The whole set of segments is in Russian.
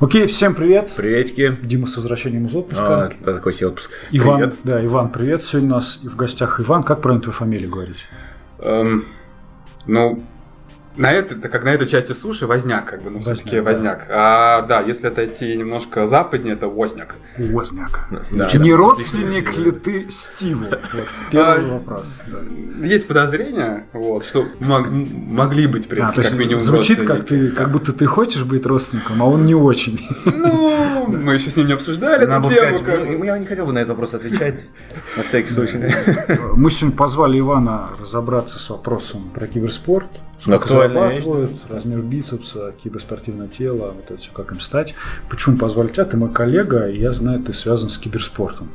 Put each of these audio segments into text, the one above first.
Окей, всем привет. Приветики. Дима с возвращением из отпуска. А, это такой себе отпуск. Иван, Привет. да, Иван, привет. Сегодня у нас в гостях Иван. Как правильно твою фамилию говорить? Эм, ну, на это, как на этой части суши возняк, как бы, ну, Возняк, все-таки да. возняк. А, да, если отойти немножко западнее, это возняк. Возняк. Да. Не родственник ли ты Стиву? Вот, первый А, вопрос. да. Есть подозрения, вот, что могли быть при А, этом, как минимум, звучит, как, ты, как будто ты хочешь быть родственником, а он не очень. Ну, мы еще с ним не обсуждали Надо эту тему. я не хотел бы на этот вопрос отвечать, на всякий случай. Мы сегодня позвали Ивана разобраться с вопросом про киберспорт. Зарабатывают, размер бицепса, киберспортивное тело, вот это все, как им стать. Почему позвали тебя? Ты мой коллега, и я знаю, ты связан с киберспортом.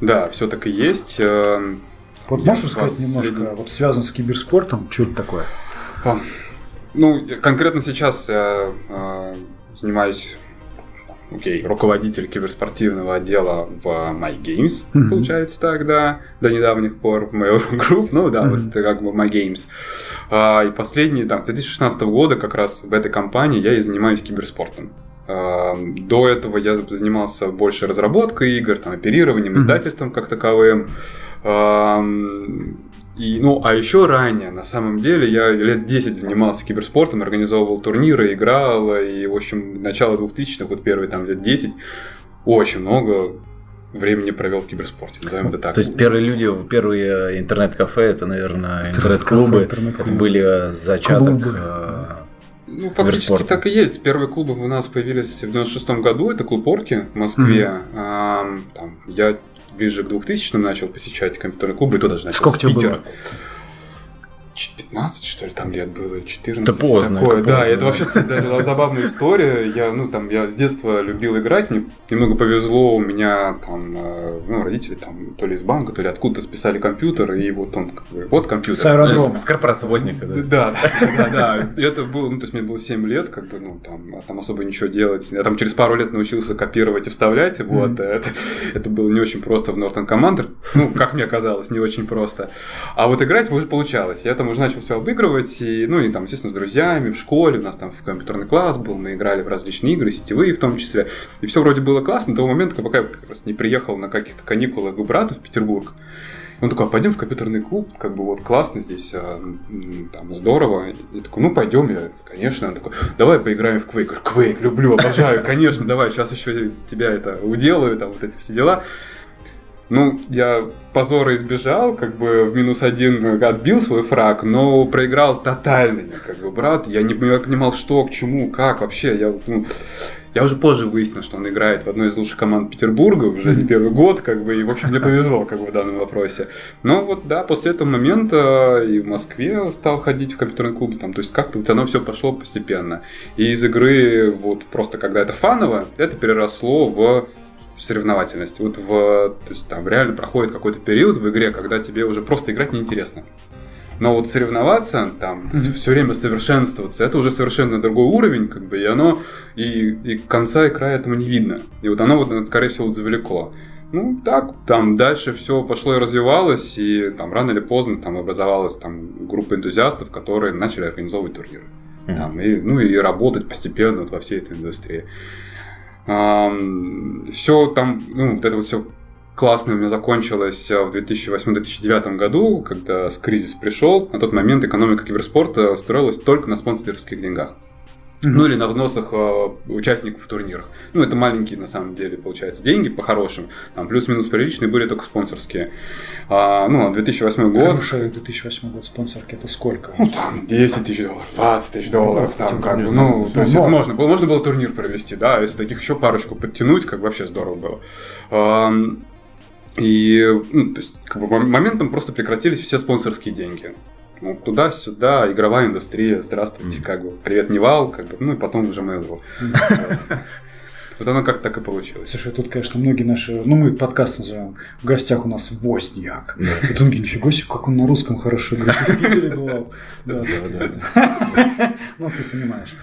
Да, все так и есть. Эм, Вот Я можешь вас рассказать немножко, вот связан с киберспортом, что это такое? А, Ну, конкретно сейчас я э, занимаюсь, окей, руководитель киберспортивного отдела в MyGames, Мгм. получается так, да, до недавних пор в Mail.ru Group, ну да, Мгм. вот это как бы MyGames. А, и последние, там, с 2016 года как раз в этой компании я и занимаюсь киберспортом. А, До этого я занимался больше разработкой игр, там, оперированием, Мгм. издательством как таковым. Ам, И, ну, а еще ранее, на самом деле, я лет 10 занимался киберспортом, организовывал турниры, играл, и, в общем, начало 2000-х, вот первые там лет 10, очень много времени провел в киберспорте, назовем это так. То есть первые люди, первые интернет-кафе, это, наверное, интернет-клубы, интернет-клубы. это были э, зачаток. Клубы. э, Ну, фактически киберспорта. так и есть. Первые клубы у нас появились в 96 году, это клуб Орки в Москве. Ам, там, я ближе к 2000 начал посещать компьютерные клубы, и то даже начал Сколько с Питера. было? Ч- 15, что ли, там лет было, 14. Это поздно, такое. это да, поздно. это вообще кстати, даже забавная история. Я, ну, там, я с детства любил играть, мне немного повезло, у меня там, э, ну, родители там то ли из банка, то ли откуда-то списали компьютер, и вот он, как бы, вот компьютер. С аэродрома. С корпорации Возника, да. Да, да, да, да. Это было, ну, то есть мне было 7 лет, как бы, ну, там, а там особо ничего делать. Я там через пару лет научился копировать и вставлять, вот. Мгм. Это, это было не очень просто в Norton Commander. Ну, как мне казалось, не очень просто. А вот играть уже получалось. Я там уже начал все обыгрывать, и, ну, и там, естественно, с друзьями в школе, у нас там компьютерный класс был, мы играли в различные игры, сетевые в том числе. И все вроде было классно до того момента, пока я как раз не приехал на каких-то каникулах к брату в Петербург. Он такой, а пойдем в компьютерный клуб, как бы вот классно здесь, а, там здорово. И такой, ну пойдем, я, конечно. Он такой, давай поиграем в Quake. Quake, люблю, обожаю, конечно, давай, сейчас еще тебя это уделаю, там вот эти все дела. Ну, я позора избежал, как бы в минус один отбил свой фраг, но проиграл тотально, как бы, брат. Я не понимал, что, к чему, как вообще. Я, ну, я уже позже выяснил, что он играет в одной из лучших команд Петербурга, уже не первый год, как бы, и, в общем, мне повезло, как бы, в данном вопросе. Но вот, да, после этого момента и в Москве стал ходить в компьютерный клуб, там, то есть как-то вот оно все пошло постепенно. И из игры, вот, просто когда это фаново, это переросло в соревновательность. Вот в, то есть там реально проходит какой-то период в игре, когда тебе уже просто играть неинтересно. Но вот соревноваться, там, все время совершенствоваться, это уже совершенно другой уровень, как бы, и оно, и, и конца и края этому не видно. И вот оно, вот, скорее всего, вот завлекло. Ну, так, там дальше все пошло и развивалось, и там рано или поздно там образовалась там группа энтузиастов, которые начали организовывать турниры. Там, и, ну и работать постепенно вот во всей этой индустрии. Все там, ну, вот это вот все классно у меня закончилось э, в 2008-2009 году, когда с кризис пришел. На тот момент экономика киберспорта строилась только на спонсорских деньгах. Ну или на взносах э, участников в турнирах. Ну, это маленькие, на самом деле, получается, деньги по-хорошим. Там плюс-минус приличные были только спонсорские. А, ну, а 2008 год... Хороший 2008 год спонсорки, это сколько? Ну, там 10 тысяч долларов, 20 тысяч долларов, Ну, там типа, как бы, ну, знаю. то есть Ну, это но- можно было, можно было турнир провести, да, если таких еще парочку подтянуть, как вообще здорово было. И, ну, то есть, как бы мом- моментом просто прекратились все спонсорские деньги. Ну, туда-сюда, игровая индустрия, здравствуйте, Мгм. как бы, привет, Nival, как бы, ну, и потом уже Mail.ru. Вот оно как так и получилось. Слушай, тут, конечно, многие наши, ну, мы подкаст называем, в гостях у нас Возняк. Да. И тут нифига себе, как он на русском хорошо говорит. В Питере бывал. Да, да, да. Ну, ты понимаешь.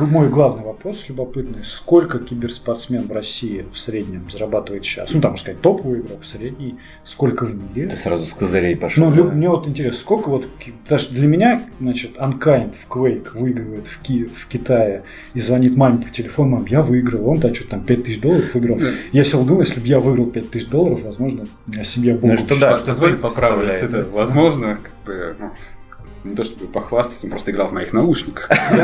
Мой главный вопрос любопытный. Сколько киберспортсмен в России в среднем зарабатывает сейчас? Ну, там, можно сказать, топовый игрок, средний. Сколько в мире? Ты сразу с козырей пошел. Ну, да? мне вот интересно, сколько вот, потому что для меня, значит, Unkind в Quake выигрывает в, Ки- в Китае и звонит маме по телефону, мам, я выиграл, он-то что-то там 5000 долларов выиграл. Я сел думаю, если бы я выиграл 5000 долларов, возможно, я семья Богу Ну, что да, что составляет, это возможно, как бы, ну, не то чтобы похвастаться, он просто играл в моих наушниках.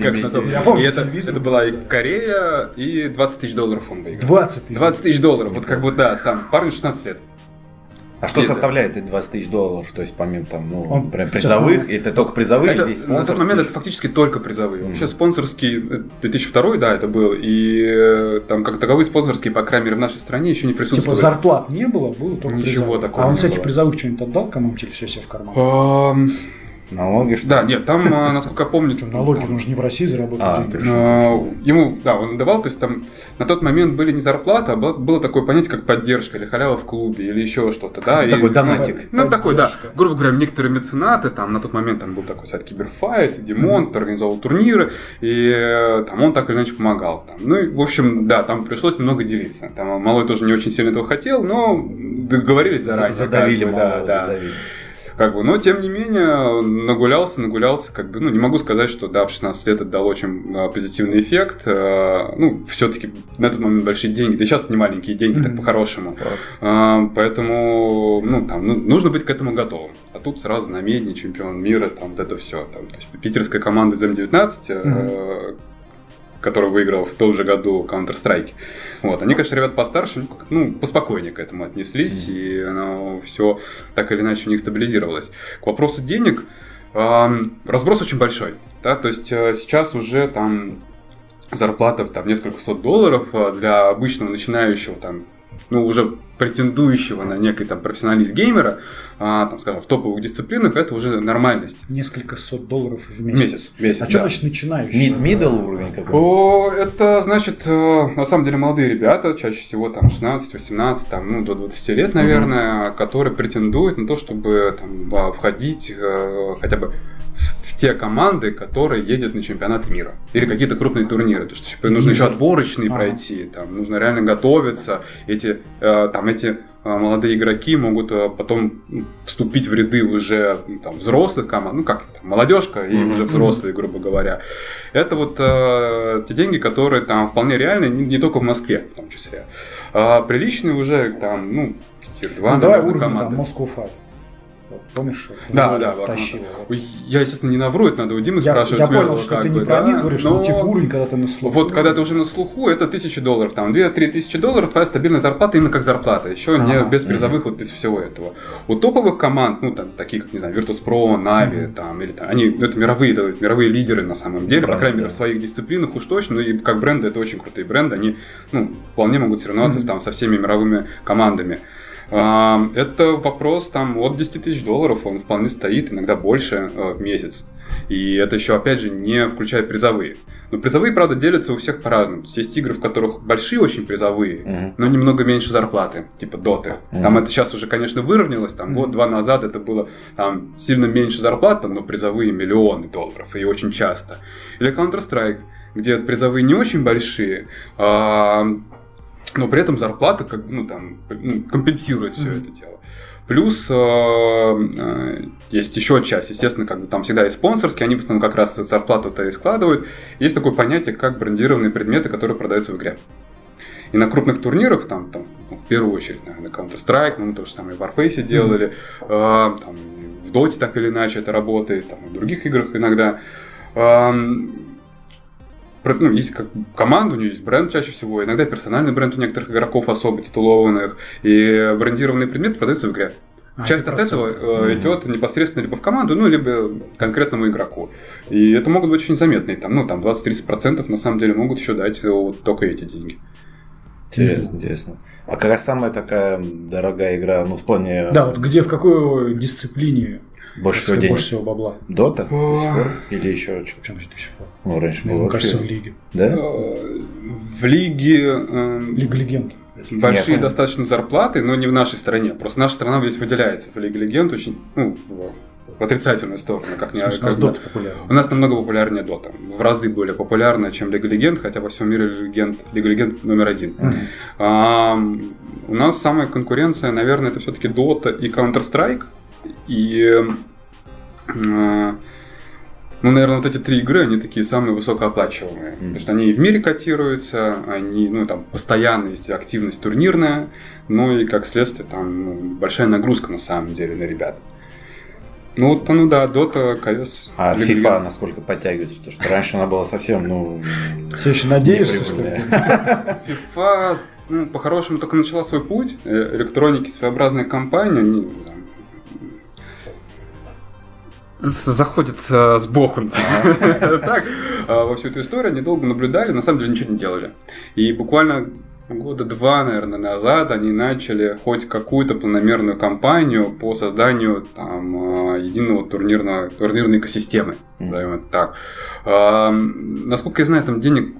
Как на том. Я помню, это была и. Корея, и 20 тысяч долларов он выиграл. 20 тысяч. 20 тысяч долларов, вот как бы, да, сам. Парню 16 лет. А что составляет эти 20 тысяч долларов? То есть помимо там, ну, Он- сейчас призовых, мы- это только призовые Это- или есть на тот момент это фактически только призовые. Мгм. Вообще спонсорский, э, 2002, да, это был, и э, там как таковые спонсорские, по крайней мере, в нашей стране еще не Типа присутствовали. зарплат не было, было только Ничего призовых. такого А он не с этих было. призовых что-нибудь отдал кому-нибудь или все себе в карман? Налоги, что Да, нет, там, а, насколько я помню, Причем налоги, он же не в России заработал А, деньги. А, Ему, да, он давал, то есть там на тот момент были не зарплата, а было, такое понятие, как поддержка или халява в клубе или еще что-то, да. и- Такой ну, донатик. Ну, такой, да. Грубо говоря, некоторые меценаты, там на тот момент там был такой сайт Киберфайт, Димон, который организовал турниры, и э, там он так или иначе помогал. Там. Ну, и, в общем, да, там пришлось немного делиться. Там Малой тоже не очень сильно этого хотел, но договорились заранее. задавили малого, да, да. задавили. Как бы, но тем не менее, нагулялся, нагулялся, как бы, ну, не могу сказать, что да, в 16 лет это дал очень а, позитивный эффект. А, ну, все-таки на тот момент большие деньги, да и сейчас не маленькие деньги, так по-хорошему. А, поэтому, ну, там, ну, нужно быть к этому готовым. А тут сразу на медне чемпион мира, там, вот это все. Там, то есть, питерская команда ЗМ-19, э, который выиграл в том же году Counter-Strike. Вот. Они, конечно, ребят постарше, ну, как- ну, поспокойнее к этому отнеслись, и оно все так или иначе у них стабилизировалось. К вопросу денег, эм, разброс очень большой. Да? То есть э, сейчас уже там зарплата там несколько сот долларов э, для обычного начинающего там ну, уже претендующего на некий там профессионалист геймера, а, там, скажем, в топовых дисциплинах, это уже нормальность. Несколько сот долларов в месяц. месяц. месяц А да. что значит начинающий? Мид, middle уровень какой? О, это значит, э, на самом деле, молодые ребята, чаще всего там 16-18, там, ну, до 20 лет, наверное, которые претендуют на то, чтобы там, а, входить э, хотя бы в те команды, которые ездят на чемпионаты мира. Или какие-то крупные турниры. То есть типа, нужно еще отборочные Ага. пройти, там, нужно реально готовиться. Эти, э, там, эти э, молодые игроки могут э, потом вступить в ряды уже там, взрослых команд, ну как там, молодежка и уже взрослые, грубо говоря. Это вот э, те деньги, которые там вполне реальны, не, не только в Москве в том числе. А приличные уже там, ну, тир 2, Ну, давай уровень команды. там Fight. Вот, помнишь? Да, да. Вот. Ой, Я, естественно, не навру, это надо у Димы Я, спрашивать. я понял, что ты бы, не про да, них говоришь, но но типа уровень, когда ты на слуху. Вот когда ты уже на слуху, это тысячи долларов, там 2-3 тысячи долларов, твоя стабильная зарплата именно как зарплата, еще не Ага. без призовых, вот без всего этого. У топовых команд, ну там таких, как, не знаю, Virtus.pro, Na'Vi, там, или там, они, это мировые, это мировые лидеры на самом деле, по Правда, крайней мере, да. в своих дисциплинах уж точно, ну и как бренды, это очень крутые бренды, они, ну, вполне могут соревноваться Мгм. там со всеми мировыми командами. А, Это вопрос там от 10 тысяч долларов, он вполне стоит, иногда больше э, в месяц. И это еще, опять же, не включая призовые. Но призовые, правда, делятся у всех по-разному. То есть, есть игры, в которых большие очень призовые, Мгм. но немного меньше зарплаты, типа доты. Мгм. Там это сейчас уже, конечно, выровнялось. Там Мгм. год-два назад это было там сильно меньше зарплата, но призовые миллионы долларов, и очень часто. Или Counter-Strike, где призовые не очень большие, а, но при этом зарплата как, ну, там, ну, компенсирует все Мгм. это дело. Плюс э, э, есть еще часть, естественно, как бы там всегда есть спонсорские, они в основном как раз зарплату-то и складывают. Есть такое понятие, как брендированные предметы, которые продаются в игре. И на крупных турнирах, там, там ну, в первую очередь, наверное, Counter-Strike, ну, мы то же самое в Warface делали, э, там, в Dota так или иначе это работает, там, и в других играх иногда. Эм, ну, есть как команда, у нее есть бренд чаще всего, иногда персональный бренд у некоторых игроков особо титулованных, и брендированные предметы продаются в игре. А, Часть это от этого э, идет непосредственно либо в команду, ну, либо конкретному игроку. И это могут быть очень заметные, там, ну, там 20-30% на самом деле могут еще дать э, вот только эти деньги. Интересно, интересно. А какая самая такая дорогая игра, ну, в плане Да, вот где, в какой дисциплине больше всего больше денег? всего бабла? Дота до сих пор? Или еще что? Причем здесь до сих пор. Ну, раньше было Мне кажется, в лиге. Да? Э, В лиге э, Лига легенд. большие достаточно зарплаты, но не в нашей стране. Просто наша страна здесь выделяется. В Лиге Легенд очень, ну, в отрицательную сторону. Как не, смысле, у как нас популярна. У нас намного популярнее Дота. В разы более популярная, чем Лига Легенд, хотя во всем мире Легенд, Лига Легенд номер один. Мгм. А, у нас самая конкуренция, наверное, это все-таки Dota и Counter-Strike. И, э, ну, наверное, вот эти три игры, они такие самые высокооплачиваемые. Потому что они и в мире котируются, они, ну, там, постоянно есть активность турнирная, ну, и, как следствие, там, ну, большая нагрузка, на самом деле, на ребят. Ну, вот, ну, да, Dota, CS. А Лига FIFA Легенд. насколько подтягивается? Потому что раньше она была совсем, ну... Все еще надеешься, что ли? FIFA, ну, по-хорошему, только начала свой путь. Э, Электроники своеобразная компания, они заходят э, сбоку. Так, а, во всю эту историю они долго наблюдали, на самом деле ничего не делали. И буквально года два, наверное, назад они начали хоть какую-то планомерную кампанию по созданию там, э, единого турнирного, турнирной экосистемы. Мгм. назовем это так. А, насколько я знаю, там денег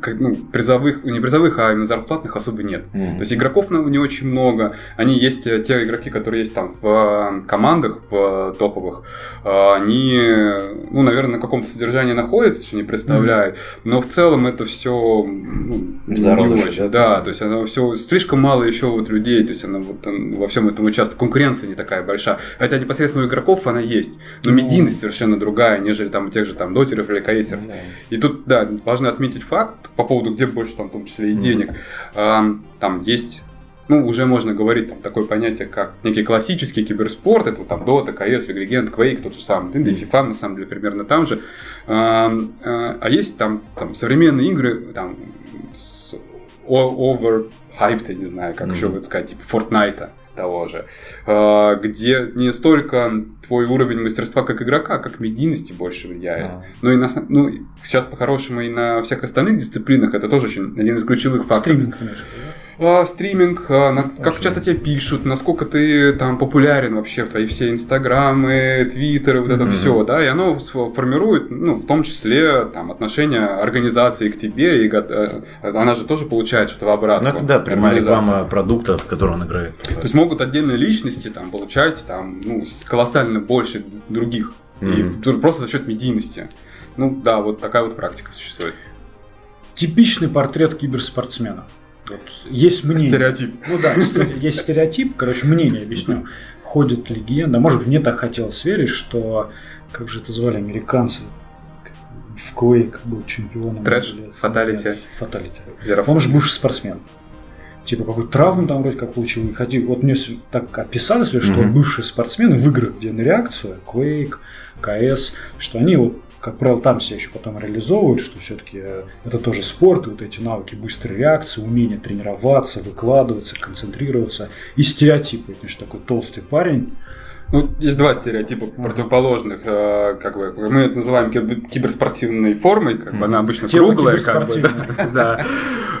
как, ну, призовых, не призовых, а именно зарплатных особо нет. Мгм. То есть игроков на- не очень много. Они есть, э, те игроки, которые есть там в э, командах, в э, топовых, э, они, ну, наверное, на каком-то содержании находятся, что не представляют. Но в целом это все В зародыше, очень. да? Да, то есть оно все слишком мало еще вот людей, то есть она вот там во всем этом участвует. Конкуренция не такая большая. Хотя непосредственно у игроков она есть. Но Ну. медийность совершенно другая, нежели там у тех же там дотеров или каэсеров. Да. И тут, да, важно отметить факт по поводу, где больше там, в том числе и денег. Ам, Там есть, ну, уже можно говорить, там, такое понятие, как некий классический киберспорт, это там Dota, CS, League Legends, Quake, тот же самый, да и. FIFA, на самом деле, примерно там же. Ам, а а есть там, там современные игры, там, с overhyped, я не знаю, как Мгм. еще сказать, типа Fortnite того же, а, где не столько твой уровень мастерства как игрока, как медийности больше влияет. А. Ну и на, ну, сейчас по-хорошему и на всех остальных дисциплинах это тоже очень один из ключевых факторов. Стриминг, конечно. А, стриминг, а, на- как Очень. часто тебе пишут, насколько ты там популярен вообще в твои все инстаграмы, твиттеры, вот это Мгм. все, да, и оно формирует, ну, в том числе там отношение организации к тебе, и го- э, она же тоже получает что-то в Ну, обратку. это да, прямая реклама продукта, в который он играет. То есть могут отдельные личности там получать там, ну, колоссально больше других. И Мгм. тут просто за счет медийности. Ну да, вот такая вот практика существует. Типичный портрет киберспортсмена. Вот есть мнение. Стереотип. Ну да, есть стереотип, короче, мнение объясню. Ходит легенда, может быть, мне так хотелось верить, что, как же это звали, американцы, в Quake был чемпионом. Трэш? Фаталити? Фаталити. Он же бывший спортсмен. Типа какую травму там вроде как получил. И хотел, вот мне так описалось, ли, что Мгм. бывшие спортсмены в играх, где на реакцию, Quake, CS, что они вот как правило, там себя еще потом реализовывают, что все-таки это тоже спорт, и вот эти навыки быстрой реакции, умение тренироваться, выкладываться, концентрироваться. И стереотипы, значит, такой толстый парень, Ну, есть два стереотипа противоположных. э, Как бы, мы это называем киб- киберспортивной формой, как бы она обычно Тело круглая, как бы, да, да.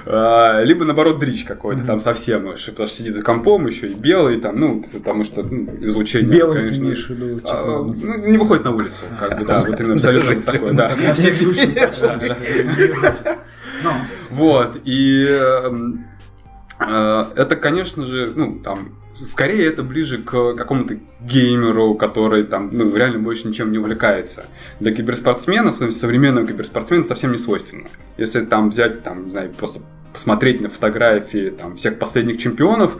А, Либо наоборот дрич какой-то там совсем, потому что сидит за компом еще и белый там, ну, потому что ну, излучение, белый ты конечно. имеешь в виду, типа, а, ну, ну, не выходит на улицу, как бы, да, вот именно абсолютно такое, да. на обязательно. Ну, Вот, и эм, э, это, конечно же, ну, там, скорее это ближе к какому-то геймеру, который там, ну, реально больше ничем не увлекается. Для киберспортсмена, современного киберспортсмена, совсем не свойственно. Если там взять, там, не знаю, просто посмотреть на фотографии там, всех последних чемпионов,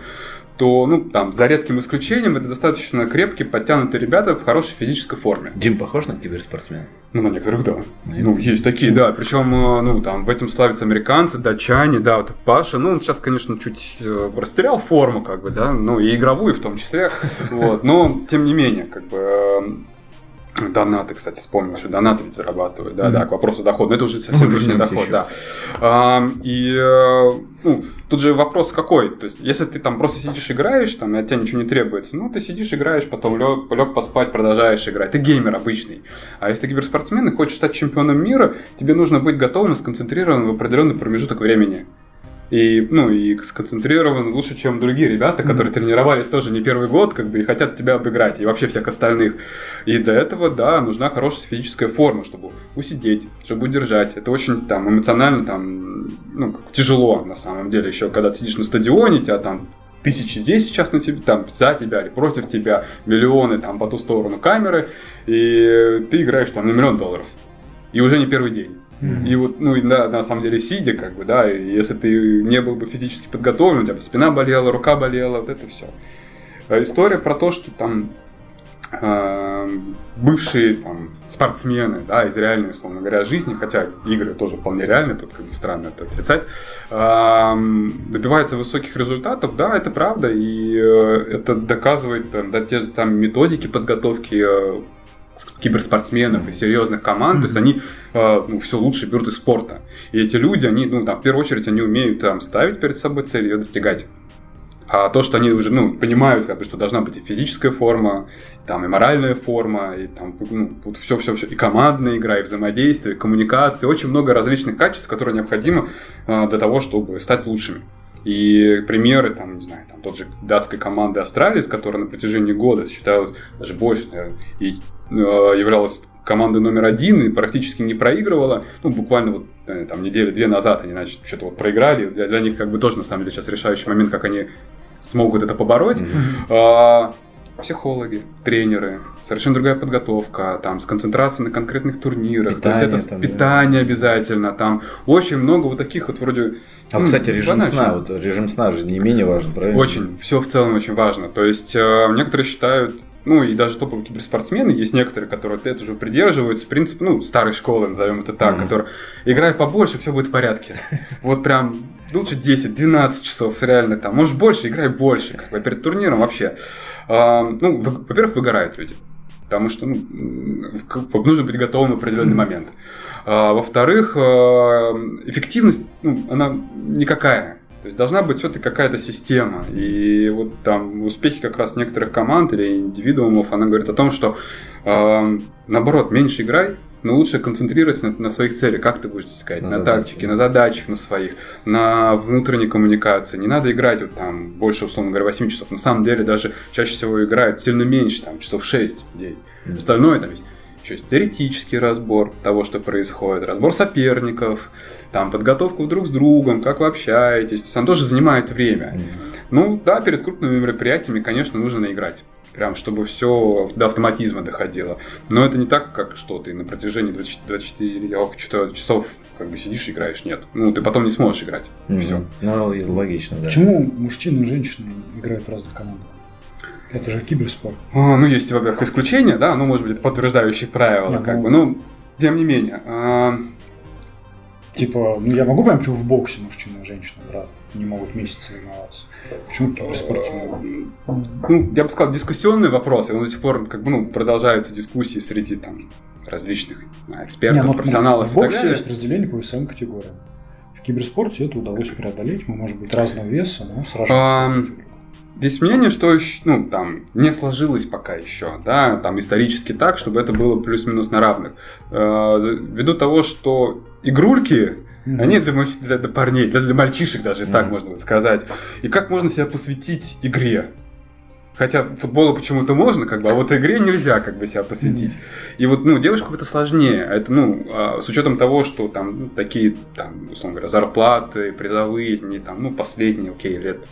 то, ну, там, за редким исключением, это достаточно крепкие, подтянутые ребята в хорошей физической форме. Дим похож на киберспортсмена? Ну, на некоторых, да. На Ну, есть такие, да. Причем, э, ну, там, в этом славятся американцы, датчане, да, вот Паша. Ну, он сейчас, конечно, чуть э, растерял форму, как бы, да, ну, и игровую в том числе. Вот, но, тем не менее, как бы, э, Донаты, кстати, вспомнил, что донаты ведь зарабатывают, да, да, к вопросу дохода. Но это уже совсем Ну, лишний доход, еще. да. А, И э, ну, тут же вопрос какой. То есть, если ты там просто сидишь играешь, там, и от тебя ничего не требуется, ну, ты сидишь, играешь, потом лег, лег поспать, продолжаешь играть. Ты геймер обычный. А если ты киберспортсмен и хочешь стать чемпионом мира, тебе нужно быть готовым и сконцентрированным в определенный промежуток времени. И, ну, и сконцентрирован лучше, чем другие ребята, которые тренировались тоже не первый год, как бы, и хотят тебя обыграть, и вообще всех остальных. И для этого, да, нужна хорошая физическая форма, чтобы усидеть, чтобы удержать. Это очень там эмоционально там, ну, тяжело на самом деле. Еще когда ты сидишь на стадионе, тебя там тысячи здесь сейчас на тебе, там за тебя или против тебя, миллионы там по ту сторону камеры, и ты играешь там на миллион долларов. И уже не первый день. Mm-hmm. И вот, ну, и да, на самом деле, сидя, как бы, да, если ты не был бы физически подготовлен, у тебя бы спина болела, рука болела, вот это все. А история про то, что там э, бывшие там, спортсмены да, из реальной, условно говоря, жизни, хотя игры тоже вполне реальны, тут как бы странно это отрицать, э, добиваются высоких результатов, да, это правда, и э, это доказывает там, да, те там методики подготовки э, киберспортсменов и серьезных команд, mm-hmm. то есть они э, ну, все лучше берут из спорта. И эти люди, они, ну, там, в первую очередь, они умеют там, ставить перед собой цель и ее достигать. А то, что они уже ну, понимают, как бы, что должна быть и физическая форма, там, и моральная форма, и там ну, вот все, все, все, и командная игра, и взаимодействие, и коммуникация, очень много различных качеств, которые необходимы э, для того, чтобы стать лучшими. И примеры, там, не знаю, там тот же датской команды Австралии, с которой на протяжении года считалось даже больше, наверное, и являлась командой номер один и практически не проигрывала. Ну, буквально вот э, там недели две назад они, значит, что-то вот проиграли. Для, для них как бы тоже, на самом деле, сейчас решающий момент, как они смогут это побороть. Mm-hmm. А, психологи, тренеры, совершенно другая подготовка, там, с концентрацией на конкретных турнирах, питание, то есть это там, питание да. обязательно, там, очень много вот таких вот вроде... А, ну, кстати, режим банально. сна, вот режим сна же не менее важен, правильно? Очень, все в целом очень важно, то есть э, некоторые считают, ну и даже топовые киберспортсмены, есть некоторые, которые от этого уже придерживаются, в принципе, ну, старой школы, назовем это так, mm-hmm. которые играют побольше, все будет в порядке. Вот прям лучше 10-12 часов, реально там, может больше, играй больше, как бы перед турниром вообще. А, ну, во-первых, выгорают люди, потому что ну, нужно быть готовым в определенный момент. А, во-вторых, а, эффективность, ну, она никакая. То есть должна быть все-таки какая-то система. И вот там успехи как раз некоторых команд или индивидуумов, она говорит о том, что э, наоборот, меньше играй, но лучше концентрироваться на, на своих целях. Как ты будешь искать? На, на тактике, на задачах на своих, на внутренней коммуникации. Не надо играть вот там больше, условно говоря, 8 часов. На самом деле даже чаще всего играют сильно меньше, там часов 6-9. Mm-hmm. Остальное там есть еще есть теоретический разбор того, что происходит, разбор соперников, там подготовку друг с другом, как вы общаетесь. То есть он тоже занимает время. Mm-hmm. Ну да, перед крупными мероприятиями, конечно, нужно наиграть прям чтобы все до автоматизма доходило. Но это не так, как что ты на протяжении 24 часов как бы сидишь и играешь. Нет. Ну, ты потом не сможешь играть. Mm-hmm. Все. Ну, логично, да. Почему мужчины и женщины играют в разных командах? Это же киберспорт. А, ну, есть, во-первых, исключения, да, ну, может быть, подтверждающие правила, Нет, как ну... бы, ну, тем не менее. А... Типа, ну, я могу понять, почему в боксе мужчина и женщина, брат, не могут вместе соревноваться. Почему в киберспорте Ну, я бы сказал, дискуссионные вопросы, но до сих пор, как бы, ну, продолжаются дискуссии среди, там, различных экспертов, Не, ну, профессионалов. В боксе есть разделение по весовым категориям. В киберспорте это удалось преодолеть. Мы можем быть разного веса, но сражаться. Здесь мнение, что ну, там, не сложилось пока еще, да, там исторически так, чтобы это было плюс-минус на равных. Э, ввиду того, что игрульки, mm-hmm. они для, для, для парней, для, для мальчишек даже, mm-hmm. так можно сказать. И как можно себя посвятить игре? Хотя футболу почему-то можно, как бы, а вот игре нельзя как бы себя посвятить. И вот, ну, девушкам это сложнее. Это, ну, а, с учетом того, что там ну, такие, там, условно говоря, зарплаты, призовые, не там, ну, последние, окей, лет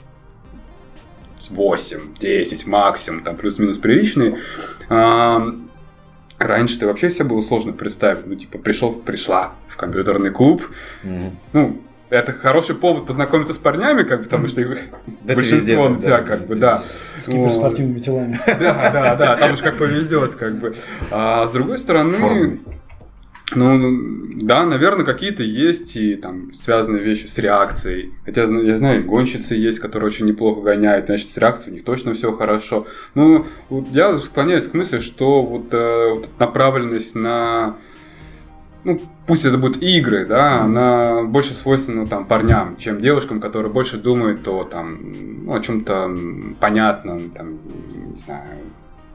8, 10 максимум, там плюс-минус приличные. А, раньше ты вообще себе было сложно представить. Ну, типа, пришел, пришла в компьютерный клуб. Mm-hmm. Ну, это хороший повод познакомиться с парнями, как бы, потому что их да большинство у тебя, как бы, да. С киберспортивными телами. Да, да, да, там уж как повезет, как бы. А с другой стороны, ну, ну, да, наверное, какие-то есть и там связанные вещи с реакцией. Хотя я знаю, гонщицы есть, которые очень неплохо гоняют, значит, с реакцией у них точно все хорошо. Ну, я склоняюсь к мысли, что вот, э, вот направленность на ну, пусть это будут игры, да, она больше свойственна там парням, чем девушкам, которые больше думают о там, ну, о чем-то понятном, там, не знаю,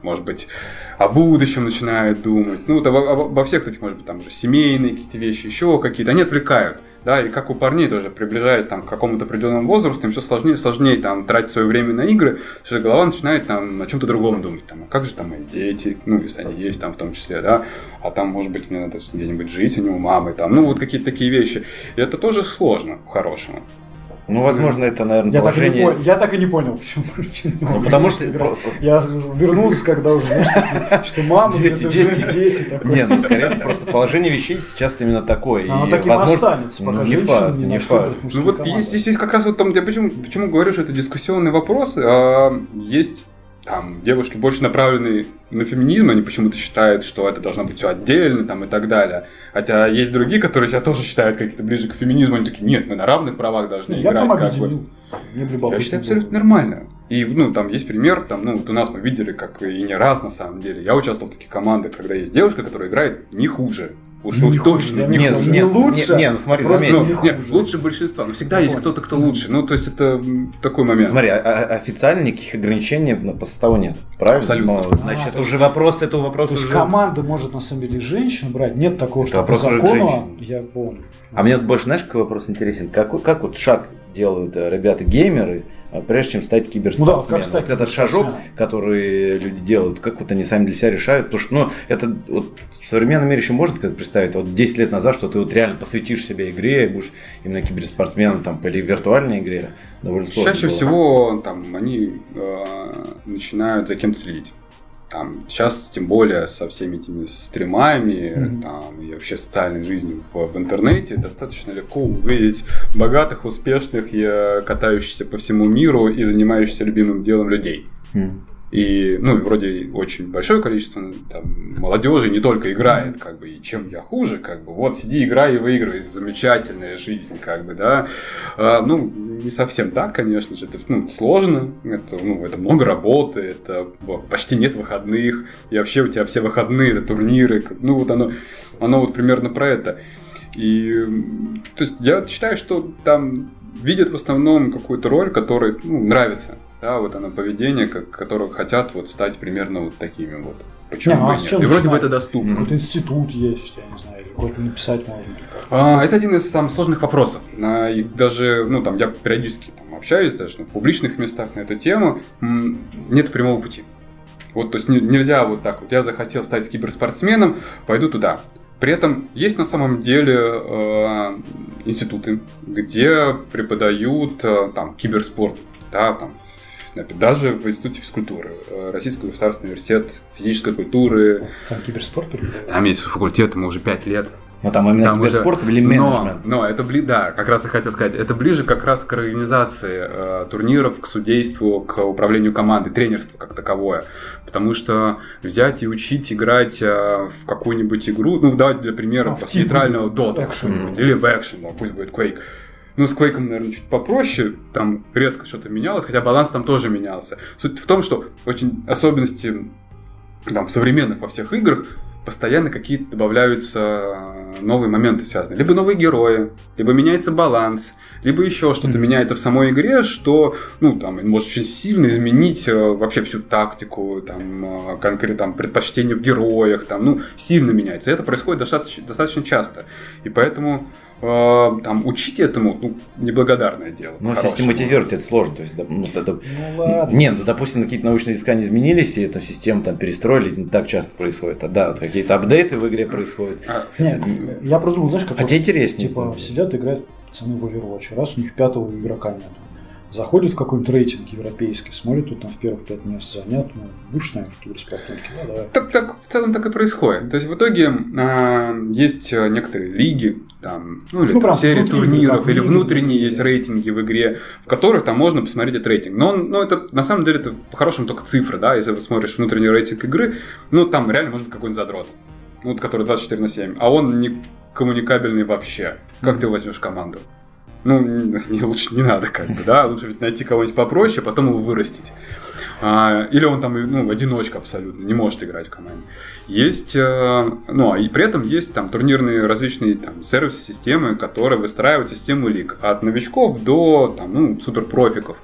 может быть, о будущем начинает думать. Ну, вот обо, обо всех этих, может быть, там уже семейные какие-то вещи, еще какие-то, они отвлекают. Да, и как у парней тоже, приближаясь там, к какому-то определенному возрасту, им все сложнее сложнее там, тратить свое время на игры, что голова начинает там, о чем-то другом думать. Там, а как же там мои дети, ну, если они есть там в том числе, да, а там, может быть, мне надо где-нибудь жить, а не у мамы, там, ну, вот какие-то такие вещи. И это тоже сложно, по-хорошему. Ну, возможно, это, наверное, Я так, и не положение... понял, я так и не понял, почему Ну, потому что... Я вернулся, когда уже, знаешь, что мама, Дети, где-то дети. дети. такое. Не, ну, скорее всего, просто положение вещей сейчас именно такое. Оно и, таким возможно, останется, пока ну, не факт, не факт. Ну вот есть, есть, есть как раз вот там, я почему, почему говорю, что это дискуссионный вопрос. а, есть там девушки больше направленные на феминизм, они почему-то считают, что это должно быть все отдельно там, и так далее. Хотя есть другие, которые себя тоже считают какие-то ближе к феминизму, они такие, нет, мы на равных правах должны Я играть. там как бы». Я считаю абсолютно нормально. И, ну, там есть пример, там, ну, вот у нас мы видели, как и не раз, на самом деле. Я участвовал в таких командах, когда есть девушка, которая играет не хуже. Уж, Не уж хуже, точно не хуже. не лучше, Не, ну смотри, просто заметь. Ну, не нет, хуже. лучше большинства. Но всегда есть Понял. кто-то, кто лучше. Ну, то есть это такой момент. Смотри, а- а- официально никаких ограничений на- по составу нет, правильно? Абсолютно. Но, значит, А, это то уже вопрос, это вопрос То есть уже... команда может на самом деле женщин брать. Нет такого, Это что по вопрос уже к закону. Я понял. А мне вот больше, знаешь, какой вопрос интересен? Как, как вот шаг делают э, ребята-геймеры, а, прежде чем стать киберспортсменом? Ну да, как стать вот этот шажок, который люди делают, как вот они сами для себя решают? Потому что, ну, это вот в современном мире еще можно представить, вот 10 лет назад, что ты вот реально посвятишь себе игре и будешь именно киберспортсменом там, или виртуальной игре, довольно сложно Чаще было. всего там они э, начинают за кем-то следить. Там, сейчас, тем более, со всеми этими стримами Мгм. там, и вообще социальной жизнью в, в интернете, достаточно легко увидеть богатых, успешных, и, катающихся по всему миру и занимающихся любимым делом людей. М. И, ну, вроде очень большое количество там, молодежи не только играет, как бы, и чем я хуже, как бы, вот сиди, играй и выигрывай, замечательная жизнь, как бы, да. А, ну, не совсем так, конечно же, это ну, сложно, это, ну, это много работы, это почти нет выходных, и вообще у тебя все выходные, это турниры, ну, вот оно, оно вот примерно про это. И, то есть, я считаю, что там видят в основном какую-то роль, которая ну, нравится. Да, вот оно поведение, как, которого хотят вот стать примерно вот такими вот. Почему Не, ну, бы а с нет? И вроде бы это доступно. Какой-то институт есть, я не знаю, или какой-то написать можно. А, это один из самых сложных вопросов. А, и даже, ну, там, я периодически там, общаюсь даже ну, в публичных местах на эту тему. Нет прямого пути. Вот, то есть не- нельзя вот так вот, я захотел стать киберспортсменом, пойду туда. При этом есть на самом деле э, институты, где преподают э, там киберспорт, да, там, даже в институте физкультуры, э, Российский государственный университет физической культуры, Там киберспорт преподают. там есть факультет, ему уже 5 лет, Ну, там именно там уже- киберспорт или но, менеджмент? но это бли, да, как раз и хотел сказать, это ближе как раз к организации э, турниров, к судейству, к управлению командой, тренерству как таковое. Потому что взять и учить играть э, в какую-нибудь игру, ну, давайте для примера, Ну, в нейтрального какой-нибудь, или в экшен, пусть будет Quake. Ну, с Quake, наверное, чуть попроще, там редко что-то менялось, хотя баланс там тоже менялся. Суть в том, что очень особенности там, современных во всех играх постоянно какие-то добавляются э, новые моменты связанные. Либо новые герои, либо меняется баланс, либо еще что-то Мгм. меняется в самой игре, что, ну, там, может очень сильно изменить э, вообще всю тактику, там, конкретно там, предпочтения в героях, там, ну, сильно меняется. И это происходит достаточно, достаточно часто. И поэтому э, там учить этому, ну, неблагодарное дело. Ну, систематизировать это сложно. То есть, да, ну, это- Ну ладно. Нет, ну, допустим, какие-то научные изыскания изменились, и эту систему там перестроили, не так часто происходит. А да, вот какие-то апдейты в игре происходят. А, Не, я просто думал, знаешь, как А вот, интереснее. типа сидят играют пацаны в Overwatch, раз у них пятого игрока нет. Заходят в какой-нибудь рейтинг европейский, смотрят, тут там в первых пять мест занят, ну, будешь, наверное, в киберспорте? Он такие, «Да, давай». Так, так, в целом так и происходит. То есть в итоге а, есть а, некоторые лиги, там, ну или Ну, там серии турниров, как или лиги внутренние есть рейтинги в игре, в которых там можно посмотреть этот рейтинг. Но, он, ну, это на самом деле это по-хорошему только цифры, да, если вот смотришь внутренний рейтинг игры, ну там реально может быть какой-нибудь задрот, ну, вот, который 24 на 7, а он не коммуникабельный вообще. Как ты возьмешь команду? Ну, не, лучше не надо, как бы, да, лучше ведь найти кого-нибудь попроще, потом его вырастить. А, или он там, ну, одиночка абсолютно, не может играть в команде. Есть, э, ну, а и при этом есть там турнирные различные там сервисы, системы, которые выстраивают систему лиг от новичков до там, ну, суперпрофиков.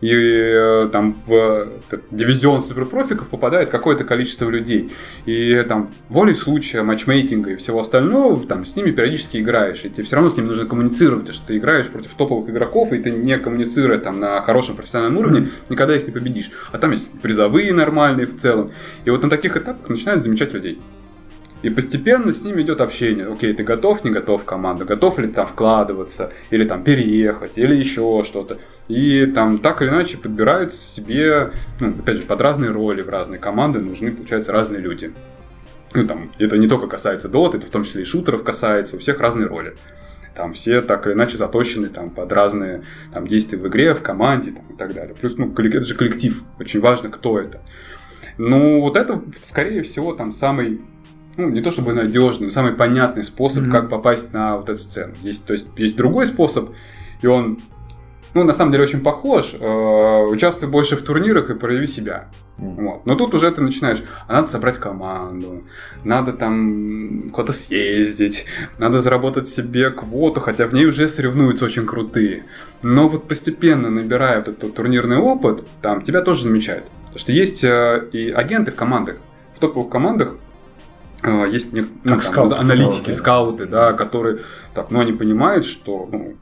И э, там в этот дивизион суперпрофиков попадает какое-то количество людей. И там волей случая, матчмейкинга и всего остального, там с ними периодически играешь. И тебе все равно с ними нужно коммуницировать, потому что ты играешь против топовых игроков, и ты не коммуницируя там на хорошем профессиональном уровне, никогда их не победишь. А там есть призовые нормальные в целом. И вот на таких этапах начинают замечать людей. И постепенно с ними идет общение. Окей, ты готов, не готов в команду, готов ли там вкладываться, или там переехать, или еще что-то. И там так или иначе подбирают себе, ну, опять же, под разные роли в разные команды нужны, получается, разные люди. Ну, там, это не только касается Dota, это в том числе и шутеров касается, у всех разные роли. Там все так или иначе заточены там, под разные там, действия в игре, в команде там, и так далее. Плюс, ну, это же коллектив, очень важно, кто это. Ну, вот это, скорее всего, там самый ну, не то чтобы надежный, но самый понятный способ, mm-hmm. как попасть на вот эту сцену. Есть, то есть, есть другой способ, и он, ну, на самом деле, очень похож. Э, участвуй больше в турнирах и прояви себя. Mm-hmm. Вот. Но тут уже ты начинаешь, а надо собрать команду, надо там куда-то съездить, надо заработать себе квоту, хотя в ней уже соревнуются очень крутые. Но вот постепенно набирая вот этот турнирный опыт, там тебя тоже замечают. Потому что есть э, и агенты в командах. В топовых командах э, есть не, ну, там, скауты, аналитики, скауты, скауты, да, которые так, ну, они понимают, что ну,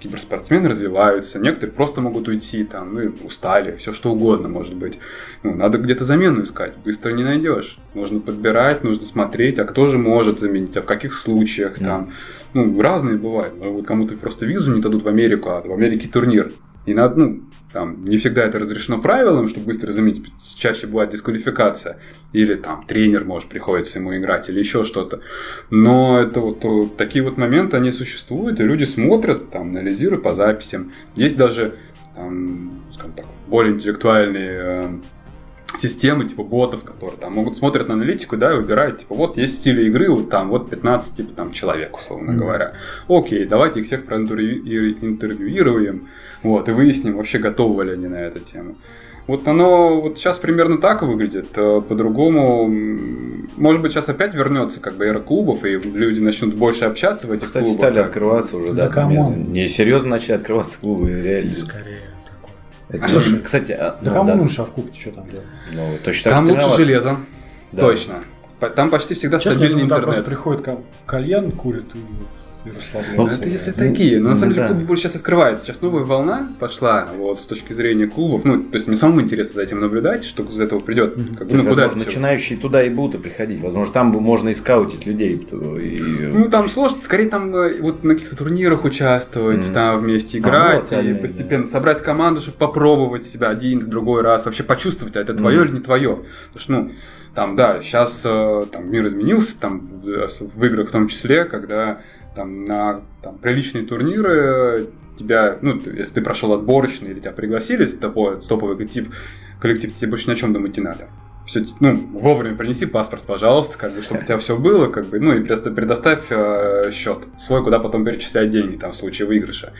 киберспортсмены развиваются, некоторые просто могут уйти, там, ну, устали, все что угодно может быть. Ну, надо где-то замену искать, быстро не найдешь. Нужно подбирать, нужно смотреть, а кто же может заменить, а в каких случаях, mm. там, ну, разные бывают. Вот кому-то просто визу не дадут в Америку, а в Америке турнир. И надо, ну, там, не всегда это разрешено правилам, чтобы быстро заметить, чаще бывает дисквалификация, или там тренер, может, приходится ему играть, или еще что-то. Но это вот, вот такие вот моменты, они существуют, и люди смотрят, там, анализируют по записям. Есть даже, там, скажем так, более интеллектуальные э, системы, типа ботов, которые там могут смотрят на аналитику, да, и выбирают, типа, вот есть стили игры, вот там, вот 15, типа, там, человек, условно mm-hmm. говоря. Окей, давайте их всех проинтервьюируем, вот, и выясним, вообще готовы ли они на эту тему. Вот оно вот сейчас примерно так выглядит. Э, по-другому, может быть, сейчас опять вернется как бы эра клубов, и люди начнут больше общаться в этих Кстати, клубах. Кстати, стали открываться уже, да, да Не серьезно начали открываться клубы, реально. Скорее. Это, Слушай, кстати, а, да ну, кому да. лучше в кубке что там делать? Ну, точно там лучше железо. Да. Точно. Там почти всегда Честно, стабильный интернет. Там просто приходит кальян, курит и и расслабляться. Ну, это если такие. Но на самом деле клуб больше сейчас открывается. Сейчас новая волна пошла, вот, с точки зрения клубов. Ну, то есть мне самому интересно за этим наблюдать, что из этого придет. Как, ну, куда начинающие туда и будут приходить. Возможно, там можно и скаутить людей. И... Ну, там сложно. Скорее, там э, вот на каких-то турнирах участвовать, mm. там вместе играть а, вот, и постепенно да. собрать команду, чтобы попробовать себя один, другой раз, вообще почувствовать, а это твое mm. или не твое. Потому что, ну, там, да, сейчас э, там мир изменился, там в играх в том числе, когда там, на там, приличные турниры тебя, ну, если ты прошел отборочный или тебя пригласили с тобой, топовый коллектив, коллектив, тебе больше ни о чем думать не надо. Все, ну, вовремя принеси паспорт, пожалуйста, как бы, чтобы у тебя все было, как бы, ну, и просто предоставь э, счет свой, куда потом перечислять деньги, там, в случае выигрыша.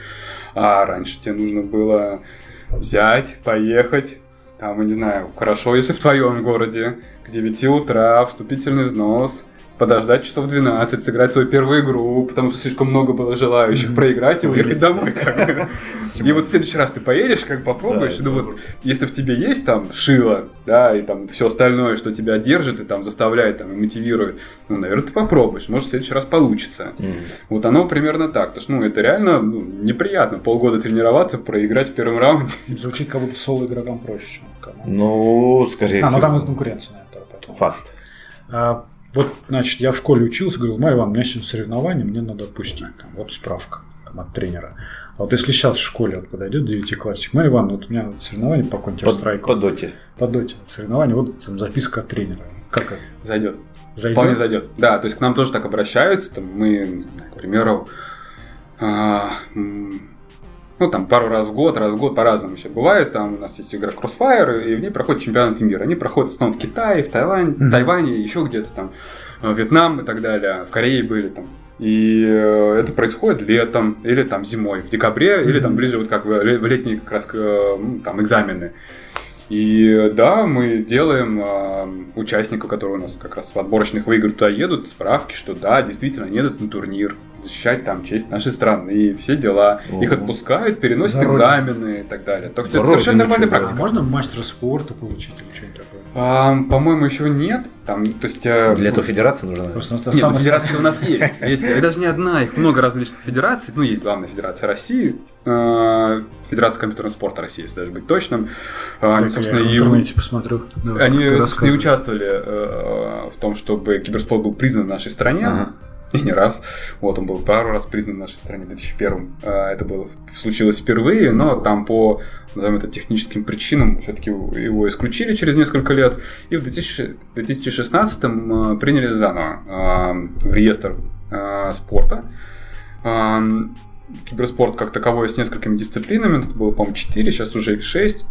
А раньше тебе нужно было взять, поехать, там, не знаю, хорошо, если в твоем городе, к 9 утра, вступительный взнос – подождать часов 12, сыграть свою первую игру, потому что слишком много было желающих проиграть и уехать домой. И вот в следующий раз ты поедешь, как попробуешь, ну вот, если в тебе есть там шило, да, и там все остальное, что тебя держит и там заставляет, там, и мотивирует, ну, наверное, ты попробуешь, может, в следующий раз получится. Вот оно примерно так, потому что, ну, это реально ну, неприятно полгода тренироваться, проиграть в первом раунде. Звучит как будто соло игрокам проще, чем Ну, скорее всего. А, ну там и конкуренция, наверное, Факт. Вот, значит, я в школе учился, говорил, Марья Ивановна, у меня сегодня соревнования, мне надо отпустить. Там, вот справка там, от тренера. А вот если сейчас в школе вот подойдет девятиклассник, Марья Ивановна, вот у меня соревнования по Counter-Strike. По, по доте. По доте. Соревнования, вот там записка от тренера. Как это? Зайдет. Зайдет? Вполне зайдет. Да, то есть к нам тоже так обращаются. Там мы, к примеру, а, ну, там, пару раз в год, раз в год по-разному еще бывает. Там у нас есть игра Crossfire, и в ней проходит чемпионат мира. Они проходят в основном в Китае, в Таилане, mm-hmm. Тайване, еще где-то там, э, Вьетнам и так далее. В Корее были там. И э, это происходит летом или там зимой, в декабре, mm-hmm. или там ближе вот как в летние как раз э, там экзамены. И да, мы делаем э, участников, которые у нас как раз в отборочных игр туда едут, справки, что да, действительно они едут на турнир. защищать там честь нашей страны и все дела. Ого. Их отпускают, переносят За родину. экзамены и так далее. Так что За это совершенно родину нормальная чего? А практика. можно мастера спорта получить или что-нибудь? А, по-моему, еще нет. Там, то есть, э, Для этого федерация нужна. Просто у нас Нет, ну, самая- федерации у нас есть. есть. И даже не одна, их много различных федераций. Ну, есть главная федерация России, э, Федерация компьютерного спорта России, если даже быть точным. Они, собственно, я в и интернете посмотрю. Давай, они, собственно, и участвовали э, в том, чтобы киберспорт был признан в нашей стране. Ага. И не раз. Вот, он был пару раз признан в нашей стране в 2001. А, Это было, случилось впервые, но там по, назовем это, техническим причинам все-таки его исключили через несколько лет. И в 2000 2016 э, приняли заново э, в реестр спорта. Киберспорт как таковой с несколькими дисциплинами. Это было, по-моему, 4, сейчас уже их 6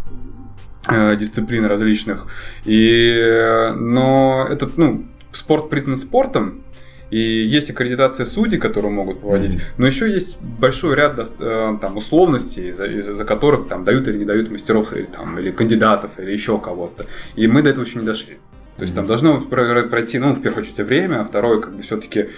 э, дисциплин различных. И, но этот, ну, спорт признан спортом, и есть аккредитация судей, которые могут проводить, Мгм. но еще есть большой ряд э, там, условностей, из-за, из-за которых там, дают или не дают мастеров, или, там, или кандидатов, или еще кого-то. И мы до этого еще не дошли. То есть там Мгм. должно про- пройти, ну, в первую очередь, время, а второе, как бы все-таки